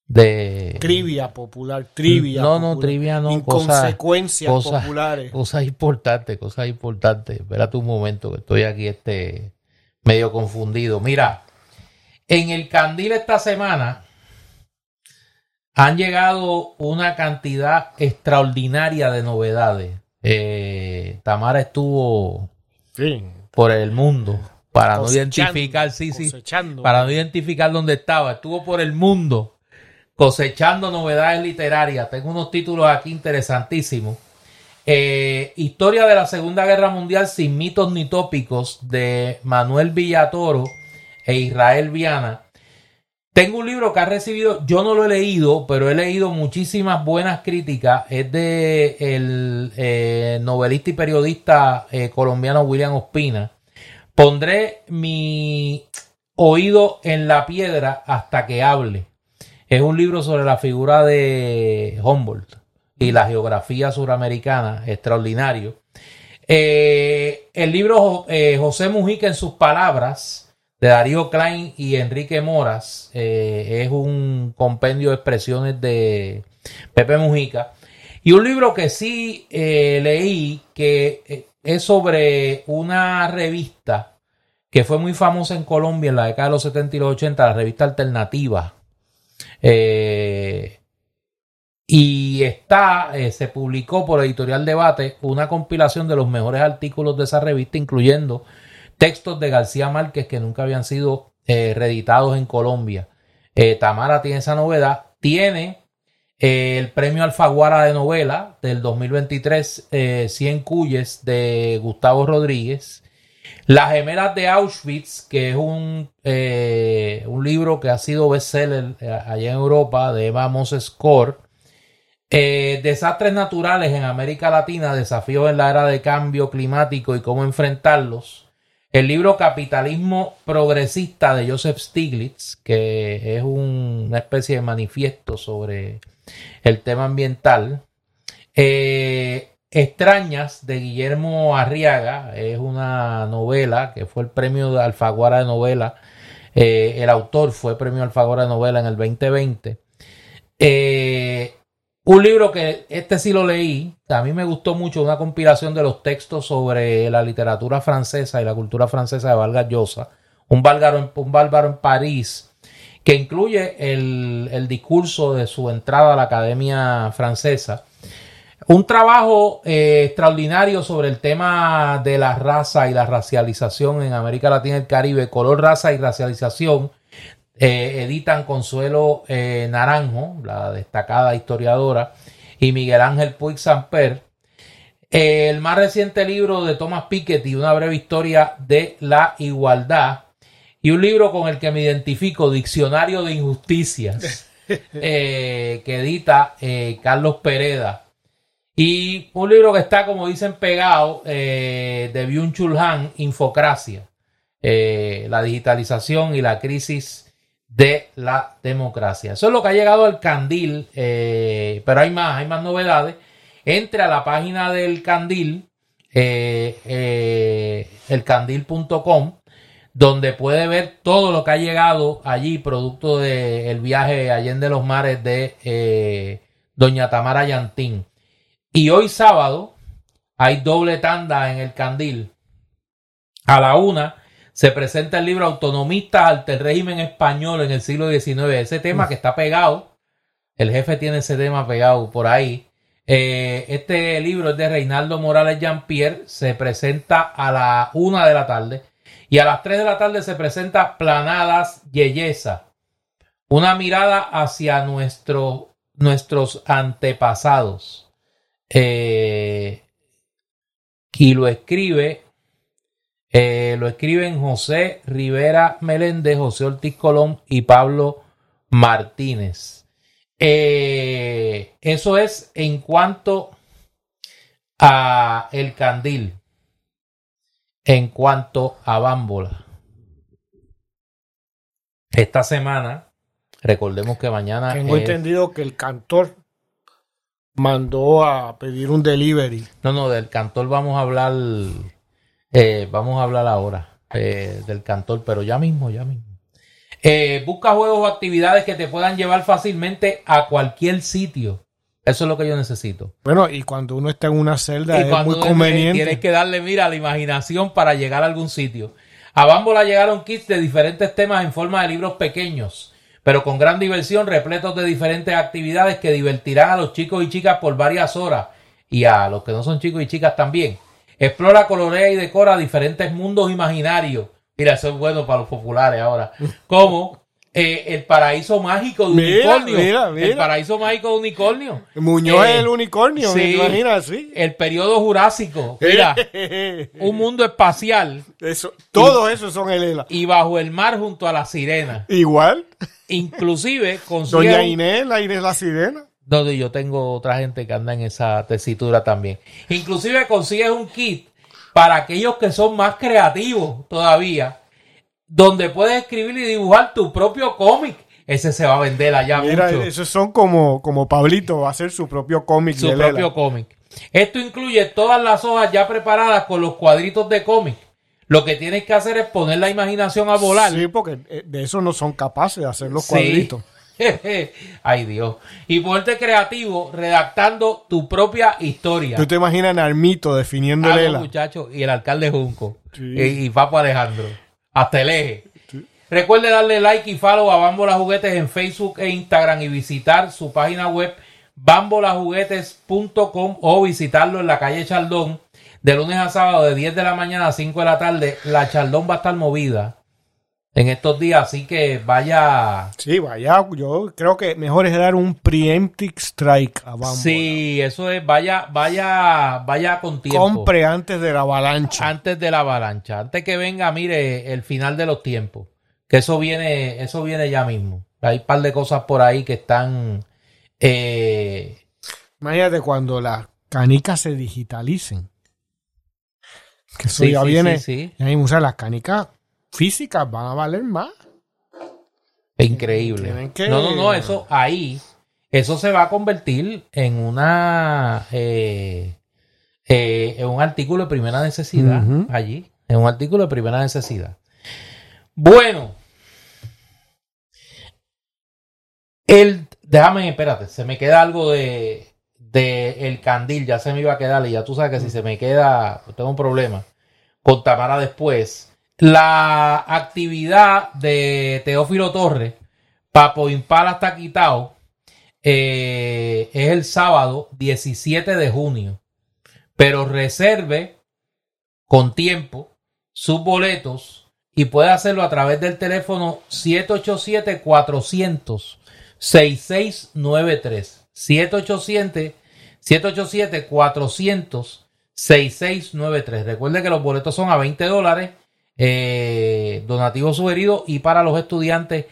de Trivia popular, trivia. no no trivia no cosas Inconsecuencias cosas- populares. cosas importantes cosas importantes espérate un momento que estoy aquí este medio confundido mira en el candil esta semana han llegado una cantidad extraordinaria de novedades. Eh, Tamara estuvo Sí. por el mundo para no identificar, sí, sí, para no identificar dónde estaba. Estuvo por el mundo cosechando novedades literarias. Tengo unos títulos aquí interesantísimos. Eh, Historia de la Segunda Guerra Mundial sin mitos ni tópicos de Manuel Villatoro e Israel Viana. Tengo un libro que ha recibido, yo no lo he leído, pero he leído muchísimas buenas críticas. Es de el eh, novelista y periodista eh, colombiano William Ospina. Pondré mi oído en la piedra hasta que hable. Es un libro sobre la figura de Humboldt y la geografía suramericana, extraordinario. Eh, el libro José Mujica en sus palabras, de Darío Klein y Enrique Moras, eh, es un compendio de expresiones de Pepe Mujica. Y un libro que sí eh, leí, que eh, es sobre una revista que fue muy famosa en Colombia en la década de los 70 y los 80, la revista Alternativa. Y está, se publicó por Editorial Debate una compilación de los mejores artículos de esa revista, incluyendo textos de García Márquez que nunca habían sido reeditados en Colombia. Tamara tiene esa novedad. Tiene el premio Alfaguara de novela del 2023, 100 Cuyes de Gustavo Rodríguez. Las gemelas de Auschwitz, que es un, eh, un libro que ha sido bestseller eh, allá en Europa de Eva Moses. Eh, desastres naturales en América Latina, desafíos en la era de cambio climático y cómo enfrentarlos. El libro Capitalismo Progresista de Joseph Stiglitz, que es una especie de manifiesto sobre el tema ambiental. Eh, Extrañas de Guillermo Arriaga es una novela que fue el premio de Alfaguara de novela. Eh, el autor fue premio Alfaguara de novela en el 2020. Eh, un libro que este sí lo leí, a mí me gustó mucho, una compilación de los textos sobre la literatura francesa y la cultura francesa de Vargas Llosa, un bárbaro un bárbaro en París, que incluye el, discurso de su entrada a la Academia Francesa. Un trabajo eh, extraordinario sobre el tema de la raza y la racialización en América Latina y el Caribe, color, raza y racialización. Eh, editan Consuelo eh, Naranjo, la destacada historiadora, y Miguel Ángel Puig Samper. el más reciente libro de Thomas Piketty, Una breve historia de la igualdad, y un libro con el que me identifico, Diccionario de Injusticias, eh, que edita eh, Carlos Pereda. Y un libro que está, como dicen, pegado eh, de Byung Chul Han, Infocracia, la digitalización y la crisis de la democracia. Eso es lo que ha llegado al Candil, pero hay más, hay más novedades. Entre a la página del Candil, elcandil.com donde puede ver todo lo que ha llegado allí, producto del viaje Allende los Mares de eh, Doña Tamara Yantín. Y hoy sábado hay doble tanda en el Candil. A la una se presenta el libro Autonomista ante el régimen español en el siglo XIX. Ese tema que está pegado, el jefe tiene ese tema pegado por ahí. Eh, este libro es de Reinaldo Morales Jean-Pierre. Se presenta a la una de la tarde. Y a las 3 de la tarde se presenta Planadas Yeyesa, una mirada hacia nuestro, nuestros antepasados. Eh, y lo escribe, eh, lo escriben José Rivera Meléndez, José Ortiz Colón y Pablo Martínez. Eh, eso es en cuanto a El Candil en cuanto a Bámbola. Esta semana, recordemos que mañana. Tengo entendido que el cantor mandó a pedir un delivery. No, no, del cantor vamos a hablar. Eh, vamos a hablar ahora eh, del cantor, pero ya mismo, ya mismo. Eh, busca juegos o actividades que te puedan llevar fácilmente a cualquier sitio. Eso es lo que yo necesito. Bueno, y cuando uno está en una celda es muy conveniente. Tienes que darle mira a la imaginación para llegar a algún sitio. A Bambola llegaron kits de diferentes temas en forma de libros pequeños, pero con gran diversión, repletos de diferentes actividades que divertirán a los chicos y chicas por varias horas y a los que no son chicos y chicas también. Explora, colorea y decora diferentes mundos imaginarios. Mira, eso es bueno para los populares ahora. Como eh, el paraíso mágico de unicornio. Mira, mira. El paraíso mágico de unicornio. Muñoz es el unicornio, sí, imagina así. El periodo jurásico. Mira, un mundo espacial. Eso, todos esos son el ELA. Y bajo el mar junto a la sirena. Igual. Inclusive con Doña Inés, la Inés la sirena. Donde yo tengo otra gente que anda en esa tesitura también. Inclusive consigues un kit para aquellos que son más creativos todavía donde puedes escribir y dibujar tu propio cómic. Ese se va a vender allá Mira, esos son como, como Pablito, va a hacer su propio cómic. Su propio cómic. Esto incluye todas las hojas ya preparadas con los cuadritos de cómic. Lo que tienes que hacer es poner la imaginación a volar. Sí, porque eh, de eso no son capaces de hacer los cuadritos. Ay Dios. Y ponerte creativo redactando tu propia historia. ¿Tú te imaginas Narmito definiendo Ah, no, Lela? muchacho, y el alcalde Junco. Sí. Y, y Papo Alejandro. Hasta el eje. Recuerde darle like y follow a Bambola Juguetes en Facebook e Instagram y visitar su página web bambolajuguetes.com o visitarlo en la calle Chaldón de lunes a sábado de 10 de la mañana a 5 de la tarde. La Chaldón va a estar movida en estos días, así que vaya. Sí, vaya, yo creo que mejor es dar un preemptive strike a Bambola. Sí, eso es, vaya, vaya, vaya con tiempo. Compre antes de la avalancha. antes de la avalancha, antes que venga, mire, el final de los tiempos, que eso viene, eso viene ya mismo. Hay un par de cosas por ahí que están, eh, Imagínate cuando las canicas se digitalicen. Que eso sí, ya sí, viene. sí, sí. Ya mismo, o sea, las canicas físicas van a valer más. increíble. Que- No, no, no, eso ahí, eso se va a convertir en una, eh, eh, en un artículo de primera necesidad allí, en un artículo de primera necesidad. Bueno, el, déjame, espérate, se me queda algo de, de el candil, ya se me iba a quedar y ya tú sabes que si se me queda, tengo un problema con Tamara después. La actividad de Teófilo Torres, Papo Impala está quitado, eh, es el sábado 17 de junio. Pero reserve con tiempo sus boletos y puede hacerlo a través del teléfono 787-400-6693. 787 787-400-6693. Recuerde que los boletos son a 20 dólares, eh, donativo sugerido, y para los estudiantes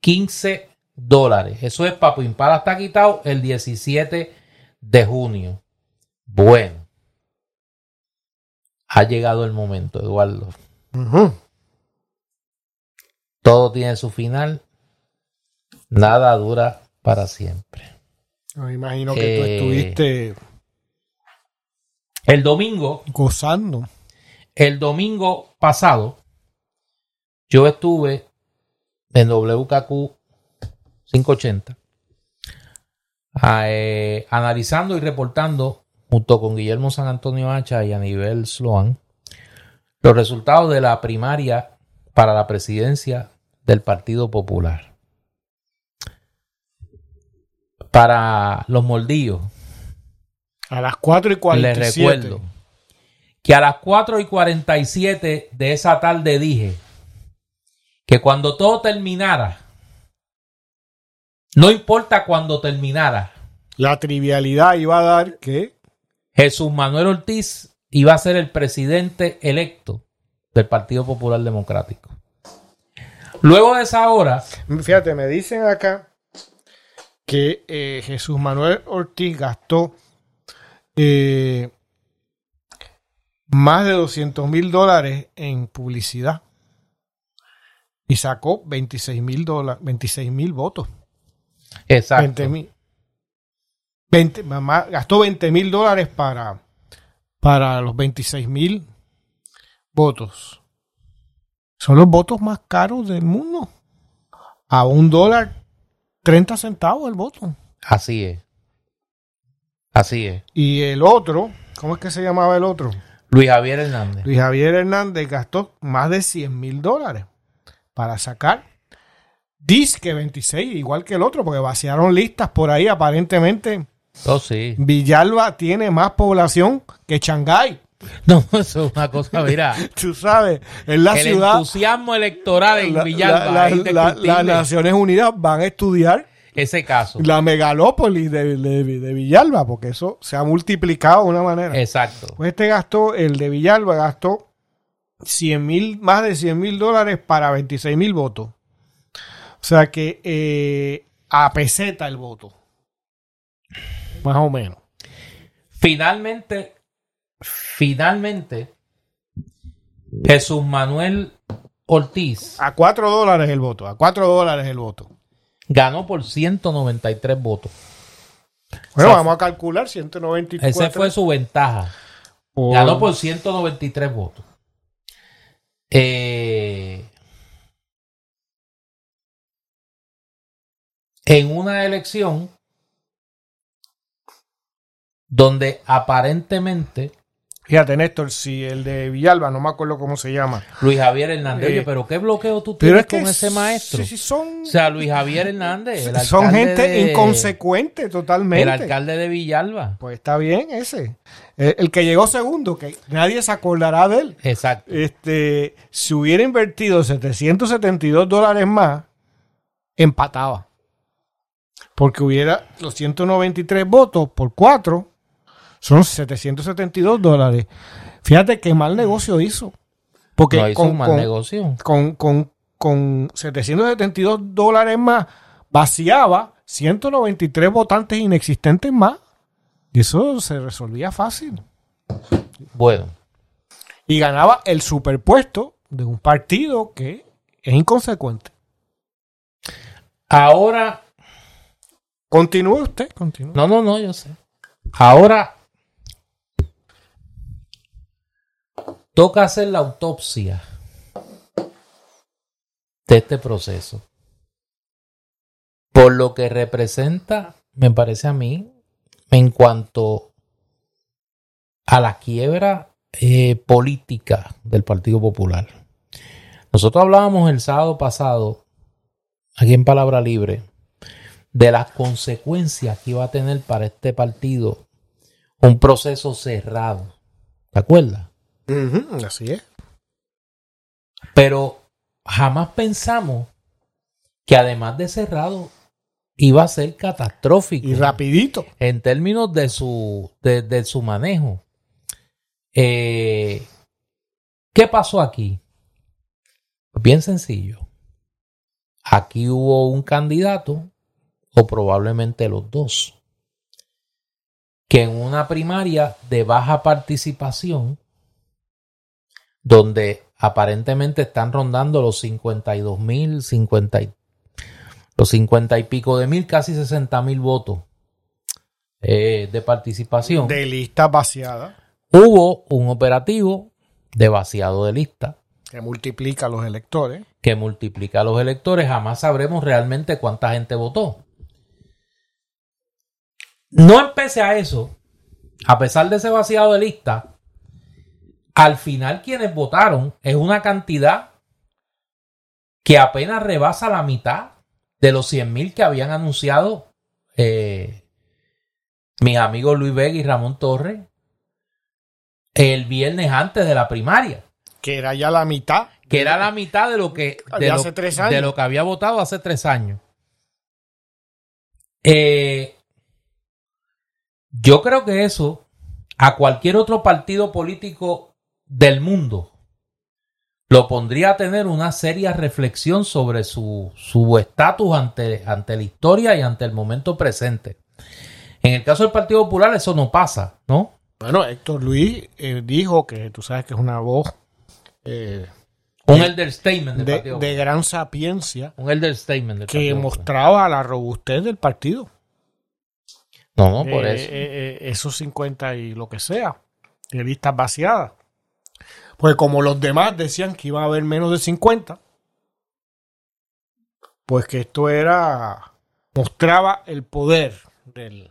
15 dólares. Eso es Papo Impala está quitado el 17 de junio. Bueno, ha llegado el momento, Eduardo. Todo tiene su final. Nada dura para siempre. Me imagino que tú Eh, estuviste El domingo, gozando. El domingo pasado, yo estuve en WKQ 580 eh, analizando y reportando junto con Guillermo San Antonio Hacha y Aníbal Sloan los resultados de la primaria para la presidencia del Partido Popular. Para los moldillos, A las 4 y les 47. recuerdo que a las 4 y 47 de esa tarde dije que cuando todo terminara, no importa cuando terminara, La trivialidad iba a dar que Jesús Manuel Ortiz iba a ser el presidente electo del Partido Popular Democrático. Luego de esa hora, Fíjate, me dicen acá que eh, Jesús Manuel Ortiz gastó eh, más de 200 mil dólares en publicidad y sacó 26 mil dólares, 26 mil votos. exacto, 20 mil. 20, mamá, gastó 20 mil dólares para, para los 26 mil votos. Son los votos más caros del mundo. A un dólar 30 centavos el voto. así es. Así es. Y el otro, ¿cómo es que se llamaba el otro? Luis Javier Hernández. Luis Javier Hernández gastó más de 100 mil dólares para sacar disque 26, igual que el otro, porque vaciaron listas por ahí. Aparentemente, Oh, sí. Villalba tiene más población que Shanghái. No, eso es una cosa, mira. Tú sabes, es la el ciudad. entusiasmo electoral en la- Villalba la- la- las Naciones Unidas van a estudiar ese caso. la megalópolis de, de- de Villalba, porque eso se ha multiplicado de una manera. Exacto. Pues este gastó, el de Villalba gastó 100 mil, más de 100 mil dólares para 26 mil votos. O sea que eh, a peseta el voto. Más o menos. Finalmente, finalmente, Jesús Manuel Ortiz A 4 dólares el voto. A 4 dólares el voto. Ganó por 193 votos. Bueno, O sea, vamos a calcular 194. Esa fue su ventaja. por- Ganó por 193 votos. Eh, en una elección donde aparentemente Fíjate, Néstor, si el de Villalba, no me acuerdo cómo se llama. Luis Javier Hernández, Eh, oye, pero qué bloqueo tú tienes que con ese maestro. sí, sí, son, O sea, Luis Javier Hernández, el son gente de- inconsecuente totalmente. El alcalde de Villalba. Pues está bien ese. El, el que llegó segundo, que nadie se acordará de él. Exacto. Este, si hubiera invertido 772 dólares más, empataba. Porque hubiera los 193 votos por 4, son 772 dólares. Fíjate qué mal negocio hizo. Porque no hizo con, un mal con- negocio. con, con, con 772 dólares más, vaciaba 193 votantes inexistentes más. Y eso se resolvía fácil. Bueno, Y ganaba el superpuesto de un partido que es inconsecuente. ahora, Continúe usted, continúe. no, no, no, yo sé. Ahora toca hacer la autopsia de este proceso. Por lo que representa, me parece a mí, en cuanto a la quiebra eh, política del Partido Popular. Nosotros hablábamos el sábado pasado, aquí en Palabra Libre, de las consecuencias que iba a tener para este partido un proceso cerrado. ¿Te acuerdas? Ujú, así es. Pero jamás pensamos que además de cerrado iba a ser catastrófico Y rapidito. en términos de su, de, de su manejo. Eh, ¿Qué pasó aquí? Pues bien sencillo. Aquí hubo un candidato, o probablemente los dos, que en una primaria de baja participación, donde aparentemente están rondando los 52 mil, 50, y- los 50 y pico de mil, casi 60 mil votos eh, de participación. De lista vaciada, Hubo un operativo de vaciado de lista que multiplica los electores. que multiplica a los electores. Jamás sabremos realmente cuánta gente votó. No empecé a eso, a pesar de ese vaciado de lista, al final quienes votaron es una cantidad que apenas rebasa la mitad de los 100 mil que habían anunciado eh, mis amigos Luis Vega y Ramón Torres el viernes antes de la primaria Que era ya la mitad. que era la mitad de lo que de, De lo, hace tres años. de lo que había votado hace tres años. Eh, yo creo que eso a cualquier otro partido político del mundo lo pondría a tener una seria reflexión sobre su su estatus ante, ante la historia y ante el momento presente. En el caso del Partido Popular eso no pasa, ¿no? Bueno, Héctor Luis eh, dijo que tú sabes que es una voz eh, Un elder statement del de, Partido de gran sapiencia Un elder statement del que Partido Popular. mostraba la robustez del partido. No, no, por Eh, eso. eh, esos 50 y lo que sea, de listas vaciadas. Pues como los demás decían que iba a haber menos de 50, pues que esto era, mostraba el poder del-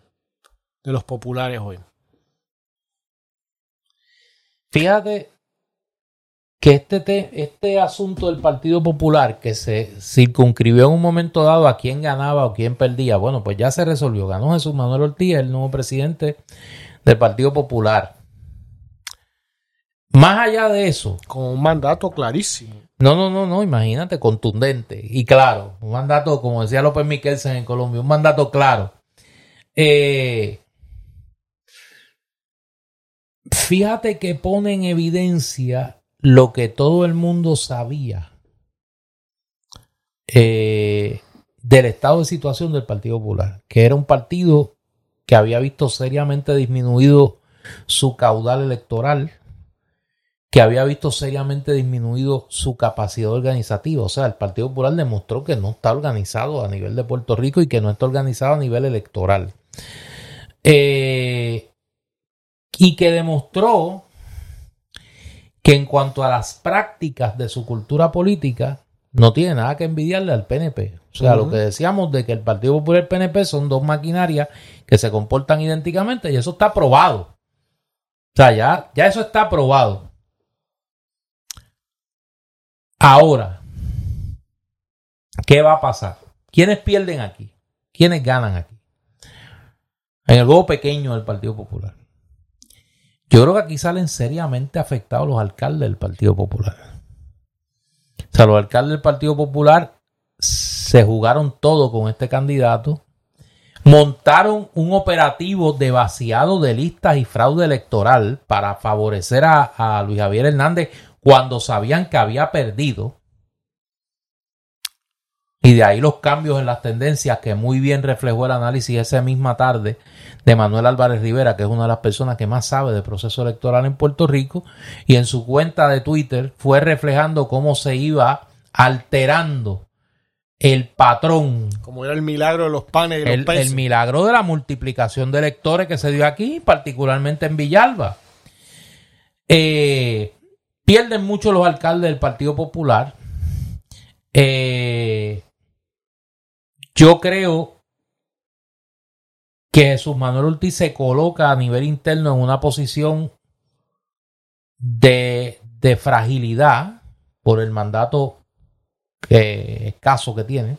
de los populares hoy. Fíjate que este, te- este asunto del Partido Popular que se circunscribió en un momento dado a quién ganaba o quién perdía, bueno, pues ya se resolvió. Ganó Jesús Manuel Ortiz, el nuevo presidente del Partido Popular. Más allá de eso, Con un mandato clarísimo. no, no, no, no, imagínate, contundente y claro. Un mandato, como decía López Miquelsen en Colombia, un mandato claro. Eh, fíjate que pone en evidencia lo que todo el mundo sabía eh, del estado de situación del Partido Popular, que era un partido que había visto seriamente disminuido su caudal electoral, que había visto seriamente disminuido su capacidad organizativa. O sea, el Partido Popular demostró que no está organizado a nivel de Puerto Rico y que no está organizado a nivel electoral. Eh, y que demostró que en cuanto a las prácticas de su cultura política, no tiene nada que envidiarle al PNP. O sea, lo que decíamos de que el Partido Popular y el PNP son dos maquinarias que se comportan idénticamente y eso está probado. O sea, ya, ya eso está probado. Ahora, ¿qué va a pasar? ¿Quiénes pierden aquí? ¿Quiénes ganan aquí? En el juego pequeño del Partido Popular. Yo creo que aquí salen seriamente afectados los alcaldes del Partido Popular. O sea, los alcaldes del Partido Popular se jugaron todo con este candidato. Montaron un operativo de vaciado de listas y fraude electoral para favorecer a, a Luis Javier Hernández cuando sabían que había perdido. Y de ahí los cambios en las tendencias que muy bien reflejó el análisis esa misma tarde de Manuel Álvarez Rivera, que es una de las personas que más sabe de proceso electoral en Puerto Rico, y en su cuenta de Twitter fue reflejando cómo se iba alterando el patrón. Como era el milagro de los panes y los el, peces. el milagro de la multiplicación de electores que se dio aquí, particularmente en Villalba. Eh, pierden mucho los alcaldes del Partido Popular. Eh, yo creo que Jesús Manuel Ortiz se coloca a nivel interno en una posición de, fragilidad por el mandato que, escaso que tiene.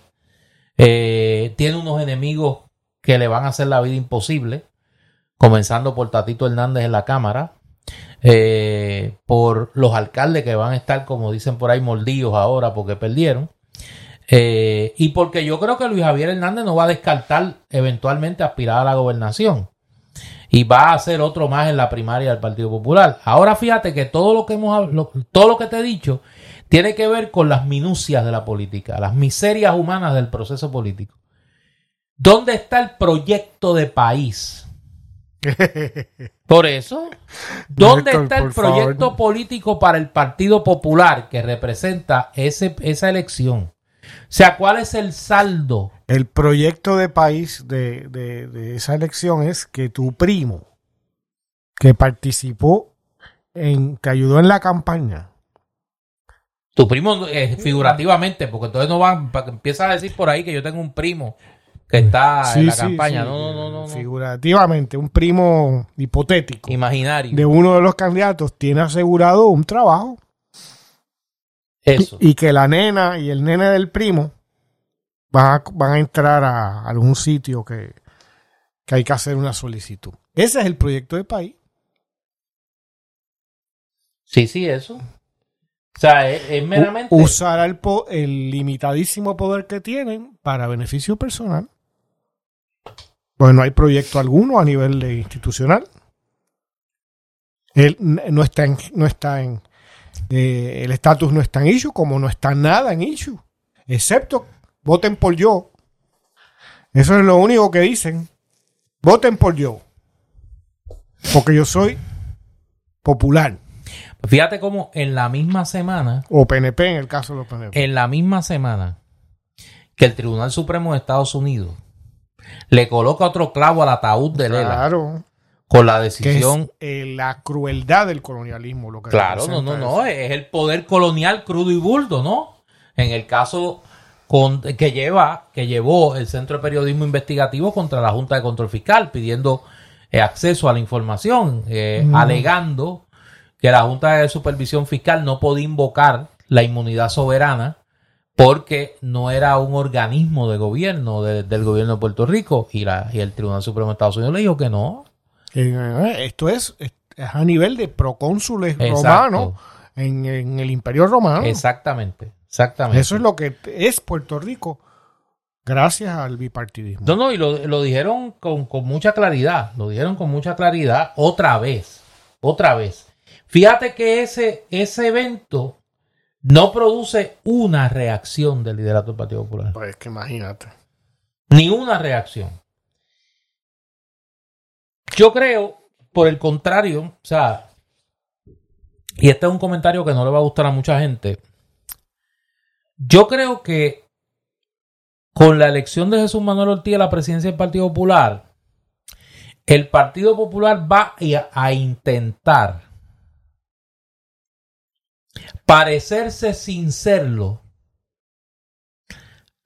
Eh, tiene unos enemigos que le van a hacer la vida imposible, comenzando por Tatito Hernández en la Cámara, eh, por los alcaldes que van a estar, como dicen por ahí, mordidos ahora porque perdieron. Eh, y porque yo creo que Luis Javier Hernández no va a descartar eventualmente aspirar a la gobernación. Y va a hacer otro más en la primaria del Partido Popular. Ahora fíjate que todo lo que hemos todo lo que te he dicho tiene que ver con las minucias de la política, las miserias humanas del proceso político. ¿Dónde está el proyecto de país? Por eso, ¿dónde Néstor, está el proyecto favor. político para el Partido Popular que representa ese, esa elección? O sea, ¿cuál es el saldo? El proyecto de país de, de- de esa elección es que tu primo, que participó en, te ayudó en la campaña, Tu primo, eh, figurativamente, porque entonces no van, pa- empieza a decir por ahí que yo tengo un primo que está Sí, en la sí, campaña. sí, no, no, no, no. Figurativamente, un primo hipotético Imaginario. de uno de los candidatos tiene asegurado un trabajo Eso. y que la nena y el nene del primo van a, van a entrar a algún sitio que, que hay que hacer una solicitud. Ese es el proyecto de país. Sí, sí, eso. O sea, es, es meramente. U- usar el, po- el limitadísimo poder que tienen para beneficio personal. Pues no hay proyecto alguno a nivel de institucional. Él no está en, no está en eh, el estatus no está en issue, como no está nada en issue. Excepto voten por yo. Eso es lo único que dicen. Voten por yo. Porque yo soy popular. Fíjate cómo en la misma semana, O PNP en el caso de los PNP. en la misma semana que el Tribunal Supremo de Estados Unidos le coloca otro clavo al ataúd de Lela Claro. con la que es decisión. eh, la crueldad del colonialismo lo que Claro, no, no, no, eso. es el poder colonial crudo y burdo, ¿no? En el caso con, que lleva, que llevó el Centro de Periodismo Investigativo contra la Junta de Control Fiscal, pidiendo eh, acceso a la información, eh, Mm. alegando que la Junta de Supervisión Fiscal no podía invocar la inmunidad soberana porque no era un organismo de gobierno de- del gobierno de Puerto Rico y, la, y el Tribunal Supremo de Estados Unidos le dijo que no. Eh, esto es, es a nivel de procónsules Exacto. romanos en, en el Imperio Romano. Exactamente, exactamente. Eso es lo que es Puerto Rico gracias al bipartidismo. No, no, y lo, lo dijeron con, con mucha claridad, lo dijeron con mucha claridad otra vez, otra vez. Fíjate que ese, ese evento no produce una reacción del liderato del Partido Popular, Pues que imagínate. ni una reacción. Yo creo, por el contrario, o sea, y este es un comentario que no le va a gustar a mucha gente, yo creo que con la elección de Jesús Manuel Ortiz a la presidencia del Partido Popular, el Partido Popular va a, a intentar parecerse sin serlo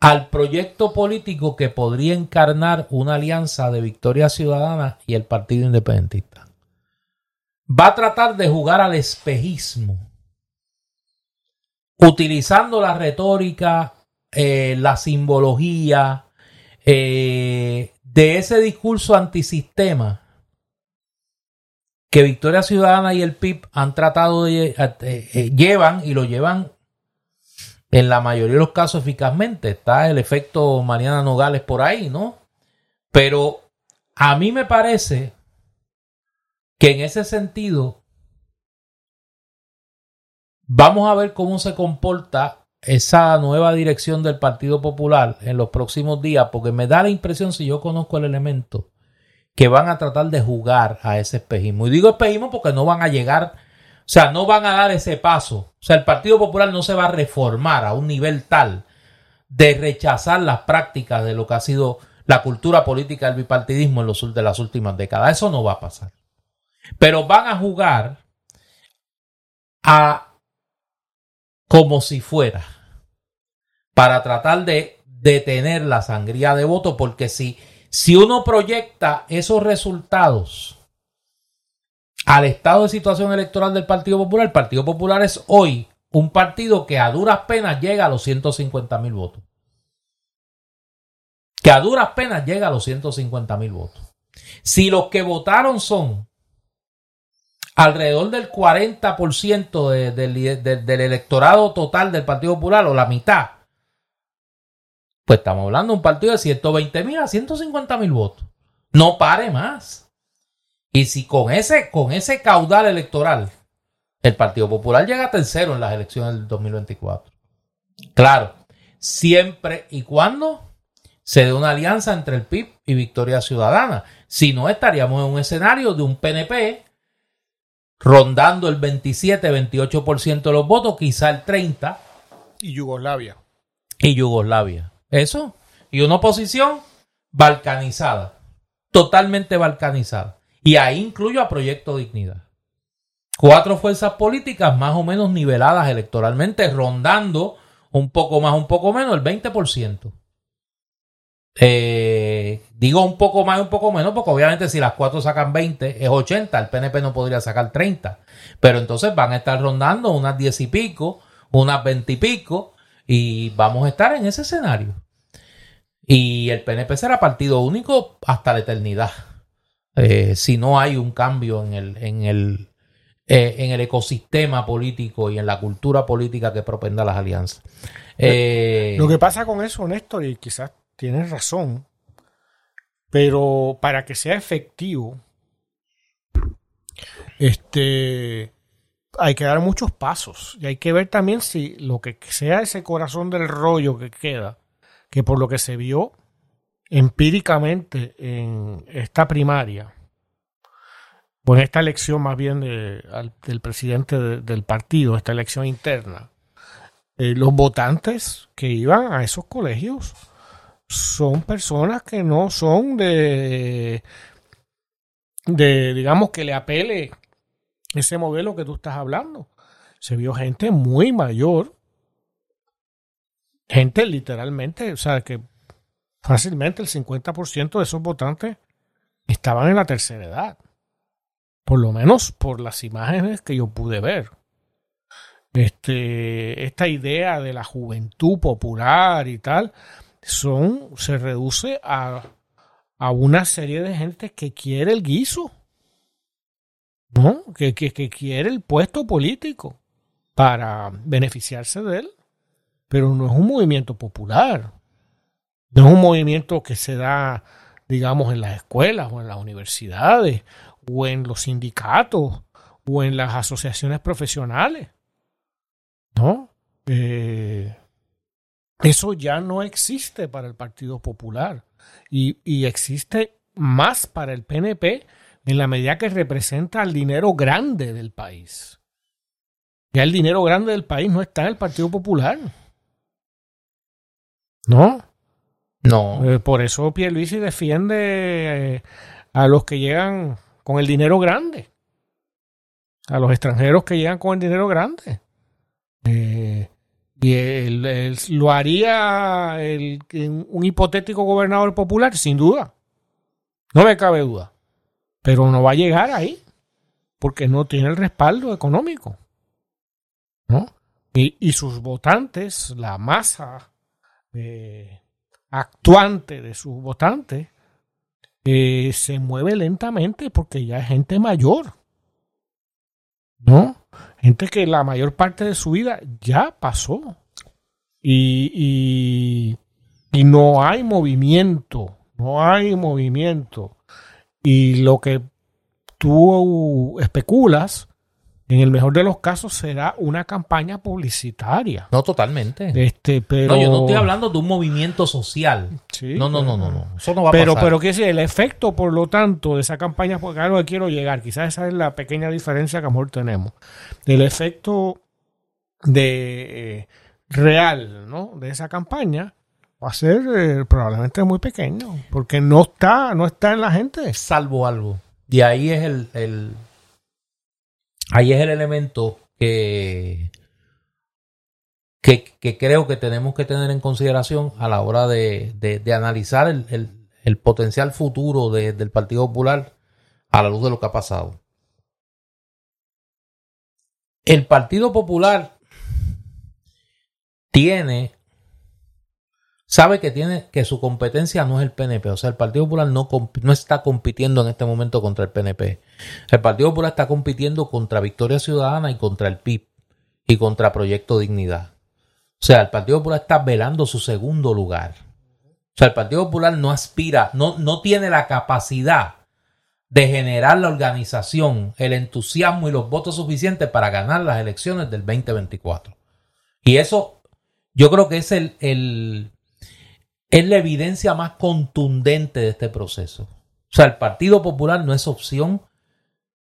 al proyecto político que podría encarnar una alianza de Victoria Ciudadana y el Partido Independentista. Va a tratar de jugar al espejismo, utilizando la retórica, eh, la simbología eh, de ese discurso antisistema que Victoria Ciudadana y el PIB han tratado de eh, llevan y lo llevan en la mayoría de los casos eficazmente. Está el efecto Mariana Nogales por ahí, ¿no? Pero a mí me parece que en ese sentido vamos a ver cómo se comporta esa nueva dirección del Partido Popular en los próximos días, porque me da la impresión, si yo conozco el elemento, que van a tratar de jugar a ese espejismo. Y digo espejismo porque no van a llegar o sea, no van a dar ese paso. O sea, el Partido Popular no se va a reformar a un nivel tal de rechazar las prácticas de lo que ha sido la cultura política del bipartidismo en los de las últimas décadas. Eso no va a pasar. Pero van a jugar a como si fuera para tratar de detener la sangría de voto porque si si uno proyecta esos resultados al estado de situación electoral del Partido Popular, el Partido Popular es hoy un partido que a duras penas llega a los 150 mil votos. Que a duras penas llega a los 150 mil votos. Si los que votaron son alrededor del 40% del electorado total del Partido Popular o la mitad, pues estamos hablando de un partido de 120 mil a 150 mil votos. No pare más. Y si con ese, con ese caudal electoral el Partido Popular llega a tercero en las elecciones del 2024. Claro, siempre y cuando se dé una alianza entre el PIB y Victoria Ciudadana. Si no, estaríamos en un escenario de un PNP rondando el 27-28% de los votos, quizá el 30%. Y Yugoslavia. Y Yugoslavia. Eso. Y una oposición balcanizada. Totalmente balcanizada. Y ahí incluyo a Proyecto Dignidad. Cuatro fuerzas políticas más o menos niveladas electoralmente, rondando un poco más, un poco menos, el 20%. Eh, digo un poco más, un poco menos, porque obviamente si las cuatro sacan 20 es 80, el PNP no podría sacar 30. Pero entonces van a estar rondando unas 10 y pico, unas 20 y pico, y vamos a estar en ese escenario. Y el PNP será partido único hasta la eternidad. Eh, si no hay un cambio en el, en el, eh, en el ecosistema político y en la cultura política que propenda las alianzas. Eh, Lo que pasa con eso, Néstor, y quizás tienes razón, pero para que sea efectivo, este, hay que dar muchos pasos y hay que ver también si lo que sea ese corazón del rollo que queda, que por lo que se vio empíricamente en esta primaria, o en esta elección más bien del presidente del partido, esta elección interna, eh, los votantes que iban a esos colegios son personas que no son de, de, digamos, que le apele ese modelo que tú estás hablando. Se vio gente muy mayor, gente literalmente, o sea, que fácilmente el 50% de esos votantes estaban en la tercera edad. Por lo menos por las imágenes que yo pude ver. Este, esta idea de la juventud popular y tal, son, se reduce a, a una serie de gente que quiere el guiso. ¿No? Que, que, que quiere el puesto político para beneficiarse de él. Pero no es un movimiento popular. No es un movimiento que se da, digamos, en las escuelas o en las universidades o en los sindicatos o en las asociaciones profesionales. ¿No? Eh, eso ya no existe para el Partido Popular y, y, existe más para el PNP en la medida que representa el dinero grande del país. Ya el dinero grande del país no está en el Partido Popular. ¿No? No. Eh, por eso Pierluisi defiende eh, a los que llegan con el dinero grande. A los extranjeros que llegan con el dinero grande. Eh, ¿Y él, él lo haría el- un hipotético gobernador popular? Sin duda. No me cabe duda. Pero no va a llegar ahí. Porque no tiene el respaldo económico. ¿No? Y, y sus votantes, la masa eh, actuante de sus votantes, eh, se mueve lentamente porque ya es gente mayor. ¿No? Gente que la mayor parte de su vida ya pasó. Y, y, y no hay movimiento. No hay movimiento. Y lo que tú especulas, en el mejor de los casos, será una campaña publicitaria. No, totalmente. Este, pero, No, yo no estoy hablando de un movimiento social. Sí, No, no, no, no, no. Eso no va a Pero, pasar. pero ¿qué es el efecto, por lo tanto, de esa campaña? Porque a lo que quiero llegar, quizás esa es la pequeña diferencia que a lo mejor tenemos. El efecto de eh, real, ¿no? De esa campaña va a ser eh, probablemente muy pequeño, porque no está, no está en la gente. salvo algo. Y ahí es el, el- ahí es el elemento que, que, creo que tenemos que tener en consideración a la hora de, de- analizar el, el- potencial futuro de- del Partido Popular a la luz de lo que ha pasado. El Partido Popular tiene sabe que tiene que su competencia no es el PNP, o sea, el Partido Popular no, no está compitiendo en este momento contra el PNP. El Partido Popular está compitiendo contra Victoria Ciudadana y contra el PIB y contra Proyecto Dignidad. O sea, el Partido Popular está velando su segundo lugar. O sea, el Partido Popular no aspira, no, no tiene la capacidad de generar la organización, el entusiasmo y los votos suficientes para ganar las elecciones del 2024. Y eso yo creo que es el- es la evidencia más contundente de este proceso. O sea, el Partido Popular no es opción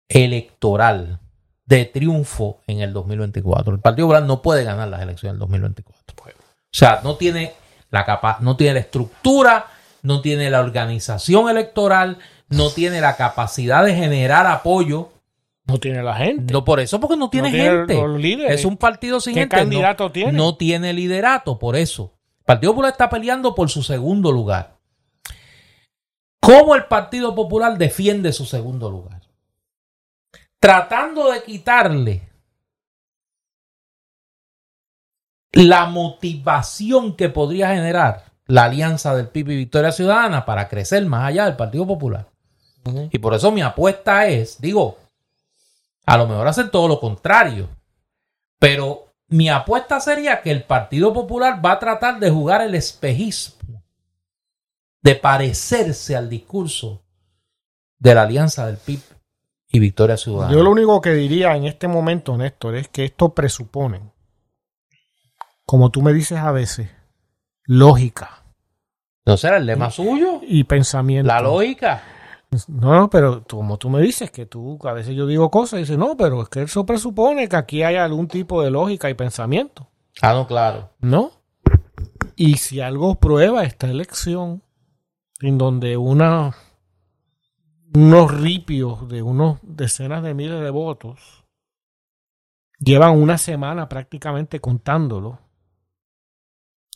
electoral de triunfo en el 2024. El Partido Popular no puede ganar las elecciones del 2024. O sea, no tiene la capa no tiene la estructura, no tiene la organización electoral, no tiene la capacidad de generar apoyo. No tiene la gente. No por eso, porque no tiene tiene gente. los líderes. Es un partido sin ¿Qué gente. No- candidato tiene? No tiene liderato, por eso. Partido Popular está peleando por su segundo lugar. ¿Cómo el Partido Popular defiende su segundo lugar? Tratando de quitarle la motivación que podría generar la alianza del PIB y Victoria Ciudadana para crecer más allá del Partido Popular. Y por eso mi apuesta es, digo, a lo mejor hacen todo lo contrario, pero mi apuesta sería que el Partido Popular va a tratar de jugar el espejismo, de parecerse al discurso de la alianza del PIB y Victoria Ciudadana. Yo lo único que diría en este momento, Néstor, es que esto presupone, como tú me dices a veces, lógica ¿No será el lema suyo? y pensamiento. La lógica. No, no, pero tú- como tú me dices que tú, a veces yo digo cosas y dices, no, pero es que eso presupone que aquí hay algún tipo de lógica y pensamiento, Ah, no, claro. ¿no? Y si algo prueba esta elección, en donde una, unos ripios de unos decenas de miles de votos llevan una semana prácticamente contándolo.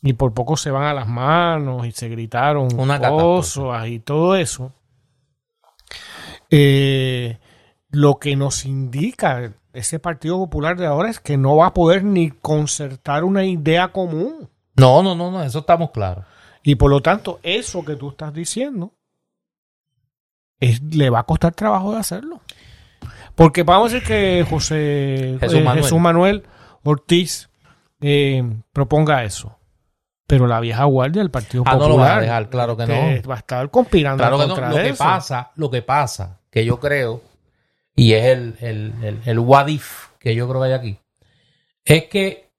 Y por poco se van a las manos y se gritaron Una cosas y todo eso. Eh, lo que nos indica ese Partido Popular de ahora es que no va a poder ni concertar una idea común. No, no, no, no, eso estamos claros. Y por lo tanto, eso que tú estás diciendo es- le va a costar trabajo de hacerlo. Porque vamos a decir que José Jesús eh, Manuel. Jesús Manuel Ortiz eh, proponga eso. Pero la vieja guardia del Partido Ah, no Popular lo van a dejar, claro que no. va a estar conspirando Claro que no. contra Lo que pasa, lo que pasa, que yo creo, y es el, el, el, what if que yo creo que hay aquí, es que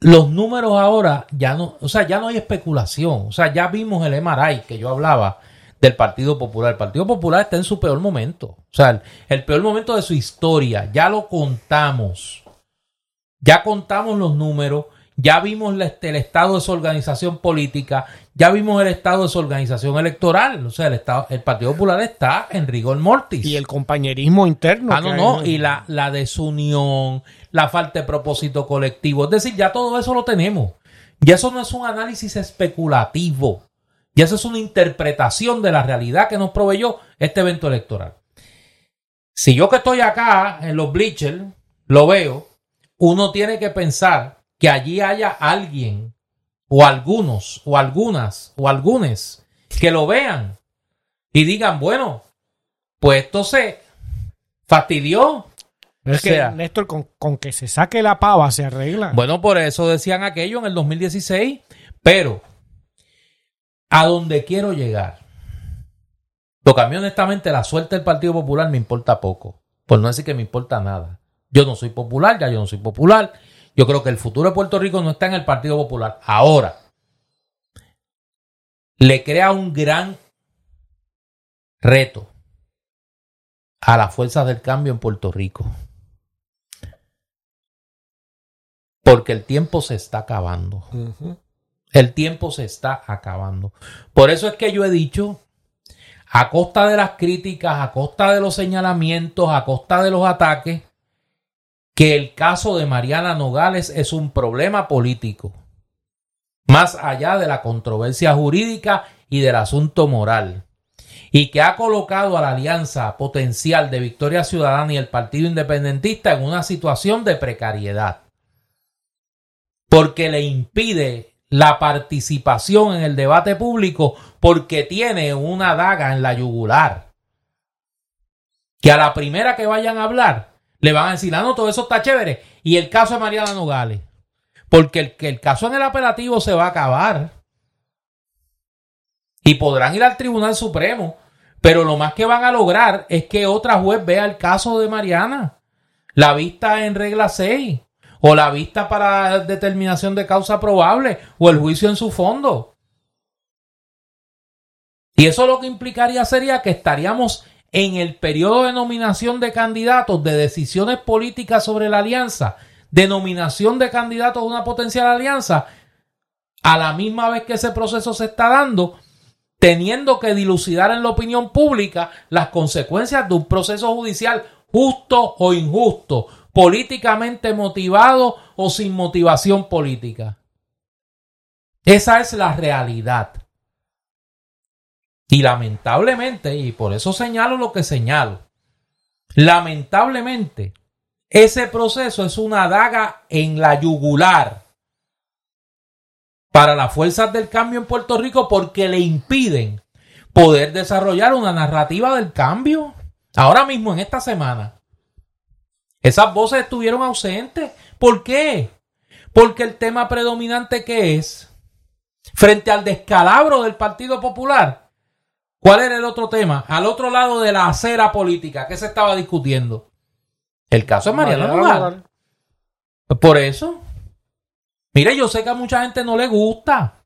los números ahora ya no, o sea, ya no hay especulación. O sea, ya vimos el MRI que yo hablaba del Partido Popular. El Partido Popular está en su peor momento. O sea, el peor momento de su historia. Ya lo contamos. Ya contamos los números. Ya vimos el estado de su organización política, ya vimos el estado de su organización electoral. O sea, el, estado, el Partido Popular está en rigor mortis. Y el compañerismo interno. Ah, no, hay, no, y la, la desunión, la falta de propósito colectivo. Es decir, ya todo eso lo tenemos. Y eso no es un análisis especulativo. Y eso es una interpretación de la realidad que nos proveyó este evento electoral. Si yo que estoy acá en los bleachers lo veo, uno tiene que pensar que allí haya alguien o algunos o algunas o algunos que lo vean y digan, bueno, pues esto se fastidió. Es O que, Néstor, con, con que se saque la pava se arregla. Bueno, por eso decían aquello en el 2016, pero a donde quiero llegar, lo que a mí honestamente la suerte del Partido Popular me importa poco, por no decir que me importa nada. Yo no soy popular, ya yo no soy popular. Yo creo que el futuro de Puerto Rico no está en el Partido Popular. Ahora, le crea un gran reto a las fuerzas del cambio en Puerto Rico. Porque el tiempo se está acabando. El tiempo se está acabando. Por eso es que yo he dicho, a costa de las críticas, a costa de los señalamientos, a costa de los ataques, que el caso de Mariana Nogales es un problema político. Más allá de la controversia jurídica y del asunto moral. Y que ha colocado a la alianza potencial de Victoria Ciudadana y el Partido Independentista en una situación de precariedad porque le impide la participación en el debate público porque tiene una daga en la yugular. Que a la primera que vayan a hablar le van a decir, ah, no, todo eso está chévere. Y el caso de Mariana Nogales. Porque el, el caso en el apelativo se va a acabar. Y podrán ir al Tribunal Supremo. Pero lo más que van a lograr es que otra juez vea el caso de Mariana. La vista en regla 6 o la vista para determinación de causa probable, o el juicio en su fondo. Y eso lo que implicaría sería que estaríamos en el periodo de nominación de candidatos, de decisiones políticas sobre la alianza, de nominación de candidatos a una potencial alianza, a la misma vez que ese proceso se está dando, teniendo que dilucidar en la opinión pública las consecuencias de un proceso judicial justo o injusto, políticamente motivado o sin motivación política. Esa es la realidad. Y lamentablemente, y por eso señalo lo que señalo, lamentablemente, ese proceso es una daga en la yugular para las fuerzas del cambio en Puerto Rico porque le impiden poder desarrollar una narrativa del cambio. Ahora mismo, en esta semana, esas voces estuvieron ausentes. ¿Por qué? Porque el tema predominante que es, frente al descalabro del Partido Popular, ¿cuál era el otro tema? Al otro lado de la acera política, ¿qué se estaba discutiendo? El caso de Mariana Nogales. Por eso. Mire, yo sé que a mucha gente no le gusta.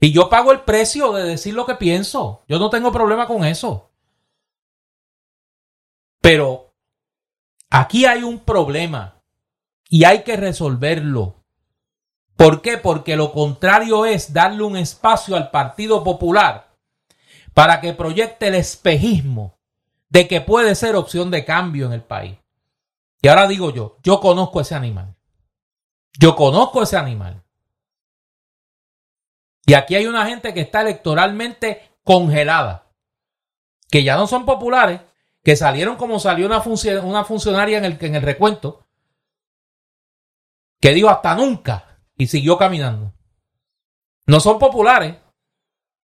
Y yo pago el precio de decir lo que pienso. Yo no tengo problema con eso. Pero aquí hay un problema y hay que resolverlo. ¿Por qué? Porque lo contrario es darle un espacio al Partido Popular para que proyecte el espejismo de que puede ser opción de cambio en el país. Y ahora digo yo, yo conozco ese animal. Yo conozco ese animal. Y aquí hay una gente que está electoralmente congelada, que ya no son populares, que salieron como salió una, funci- una funcionaria en el, en el recuento, que dijo hasta nunca y siguió caminando. No son populares,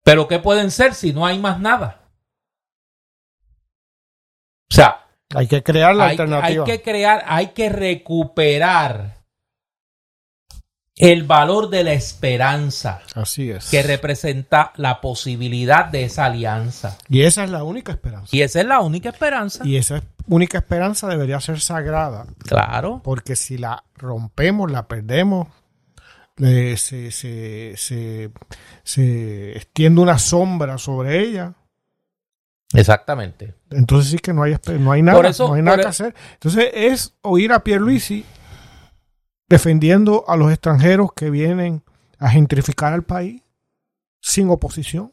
pero ¿qué pueden ser si no hay más nada? O sea, Hay que crear la hay, alternativa. hay que crear, hay que recuperar el valor de la esperanza Así es. que representa la posibilidad de esa alianza. Y esa es la única esperanza. Y esa es la única esperanza. Y esa única esperanza debería ser sagrada. Claro. Porque si la rompemos, la perdemos, eh, se, se, se, se extiende una sombra sobre ella. Exactamente. Entonces sí que no hay, no hay nada, eso- no hay nada que e- hacer. Entonces es oír a Pierluisi defendiendo a los extranjeros que vienen a gentrificar al país sin oposición.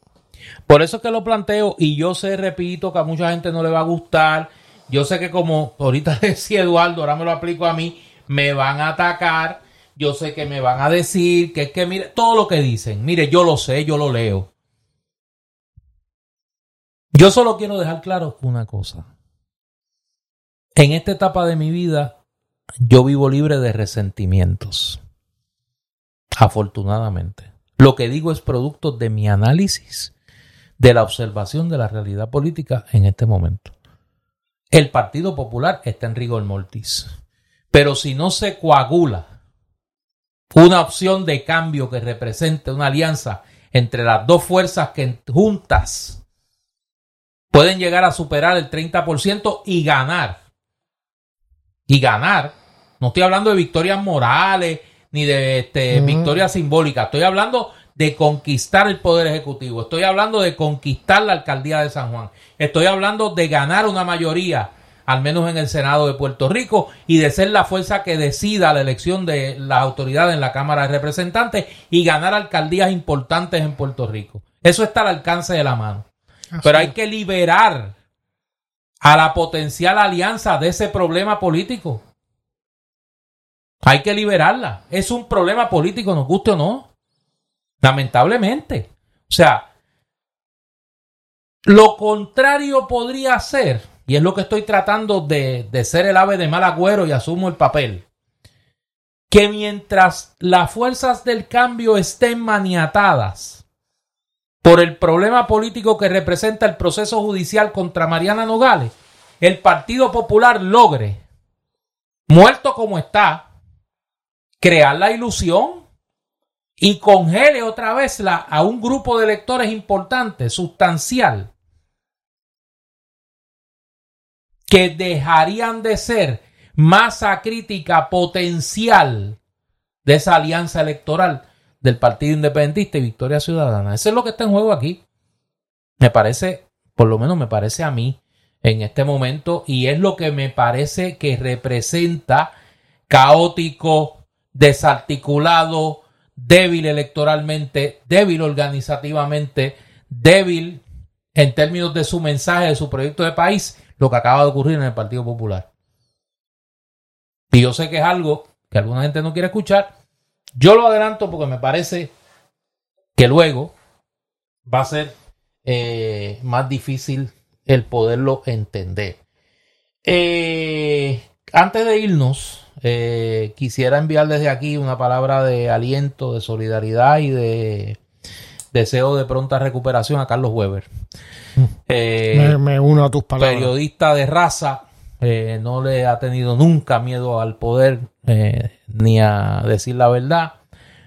Por eso es que lo planteo y yo sé, repito, que a mucha gente no le va a gustar. Yo sé que como ahorita decía Eduardo, ahora me lo aplico a mí, me van a atacar. Yo sé que me van a decir que es que, mire, todo lo que dicen, mire, yo lo sé, yo lo leo. Yo solo quiero dejar claro una cosa. En esta etapa de mi vida, yo vivo libre de resentimientos. Afortunadamente. Lo que digo es producto de mi análisis, de la observación de la realidad política en este momento. El Partido Popular está en rigor mortis. Pero si no se coagula una opción de cambio que represente una alianza entre las dos fuerzas que juntas pueden llegar a superar el 30% y ganar. Y ganar. No estoy hablando de victorias morales ni de este, victorias simbólicas. Estoy hablando de conquistar el poder ejecutivo. Estoy hablando de conquistar la alcaldía de San Juan. Estoy hablando de ganar una mayoría, al menos en el Senado de Puerto Rico, y de ser la fuerza que decida la elección de las autoridades en la Cámara de Representantes y ganar alcaldías importantes en Puerto Rico. Eso está al alcance de la mano. Pero hay que liberar a la potencial alianza de ese problema político. Hay que liberarla. Es un problema político, nos guste o no. Lamentablemente. O sea, lo contrario podría ser, y es lo que estoy tratando de, de ser el ave de mal agüero y asumo el papel, que mientras las fuerzas del cambio estén maniatadas por el problema político que representa el proceso judicial contra Mariana Nogales, el Partido Popular logre, muerto como está, crear la ilusión y congele otra vez la, a un grupo de electores importante, sustancial, que dejarían de ser masa crítica potencial de esa alianza electoral del Partido Independentista y Victoria Ciudadana. Eso es lo que está en juego aquí. Me parece, por lo menos me parece a mí, en este momento, y es lo que me parece que representa caótico, desarticulado, débil electoralmente, débil organizativamente, débil en términos de su mensaje, de su proyecto de país, lo que acaba de ocurrir en el Partido Popular. Y yo sé que es algo que alguna gente no quiere escuchar, yo lo adelanto porque me parece que luego va a ser eh, más difícil el poderlo entender. Eh, antes de irnos, eh, quisiera enviar desde aquí una palabra de aliento, de solidaridad y de deseo de pronta recuperación a Carlos Weber. me, uno a tus palabras. Periodista de raza, no le ha tenido nunca miedo al poder ni a decir la verdad,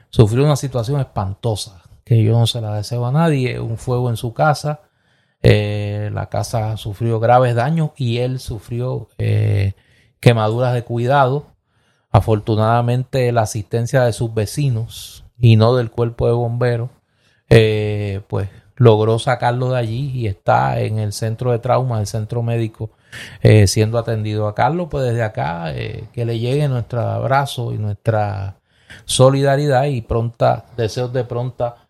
sufrió una situación espantosa que yo no se la deseo a nadie, un fuego en su casa, eh, la casa sufrió graves daños y él sufrió eh, quemaduras de cuidado. Afortunadamente la asistencia de sus vecinos y no del cuerpo de bomberos, eh, pues logró sacarlo de allí y está en el centro de trauma, el centro médico, eh, siendo atendido a Carlos. Pues desde acá, eh, que le llegue nuestro abrazo y nuestra solidaridad y pronta, deseos de pronta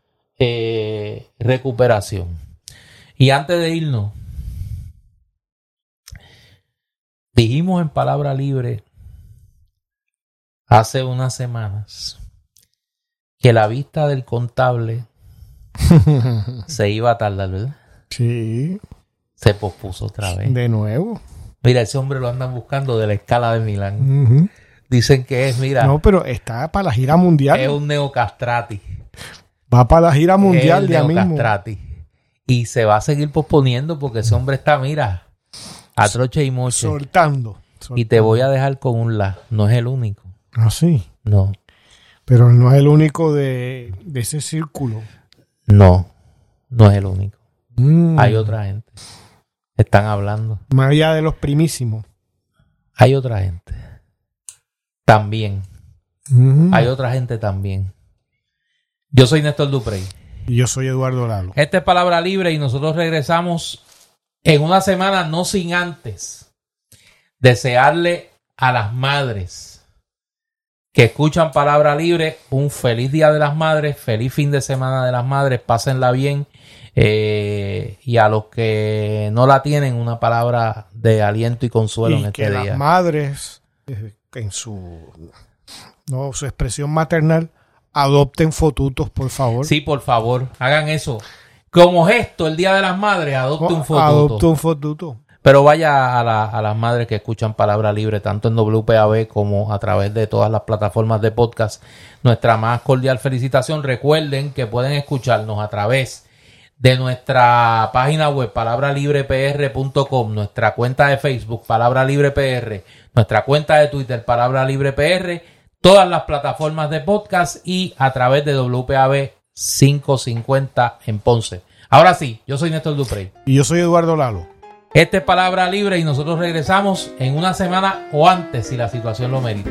recuperación. Y antes de irnos, dijimos en palabra libre hace unas semanas que la vista del contable se iba a tardar, ¿verdad? Sí. Se pospuso otra vez. De nuevo. Mira, ese hombre lo andan buscando de la escala de Milán. Dicen que es, mira. No, pero está para la gira mundial. Es un neocastrati. Va para la gira mundial es ya neocastrati. Y se va a seguir posponiendo porque ese hombre está, mira, a troche y moche. Soltando, Y te voy a dejar con un la. No es el único. Ah, sí. No. Pero no es el único de, de ese círculo. No, no es el único. Mm. Hay otra gente. Están hablando. Más allá de los primísimos. Hay otra gente. También. Mm. Hay otra gente también. Yo soy Néstor Duprey. Y yo soy Eduardo Lalo. Esta es Palabra Libre y nosotros regresamos en una semana, no sin antes desearle a las madres que escuchan Palabra Libre, un feliz Día de las Madres, feliz fin de semana de las Madres, pásenla bien. Eh, y a los que no la tienen, una palabra de aliento y consuelo y en que este día. las madres, eh, en su, no, su expresión maternal, adopten fotutos, por favor. Sí, por favor, hagan eso. Como gesto, el Día de las Madres, adopte un fotuto. Adopte un fotuto. Pero vaya a, la- las madres que escuchan Palabra Libre, tanto en WPAB como a través de todas las plataformas de podcast. Nuestra más cordial felicitación. Recuerden que pueden escucharnos a través de nuestra página web palabralibrepr.com, nuestra cuenta de Facebook Palabra Libre PR, nuestra cuenta de Twitter Palabra Libre PR, todas las plataformas de podcast y a través de WPAB 550 en Ponce. Ahora sí, yo soy Néstor Duprey. Y yo soy Eduardo Lalo. Este es Palabra Libre y nosotros regresamos en una semana o antes si la situación lo merita.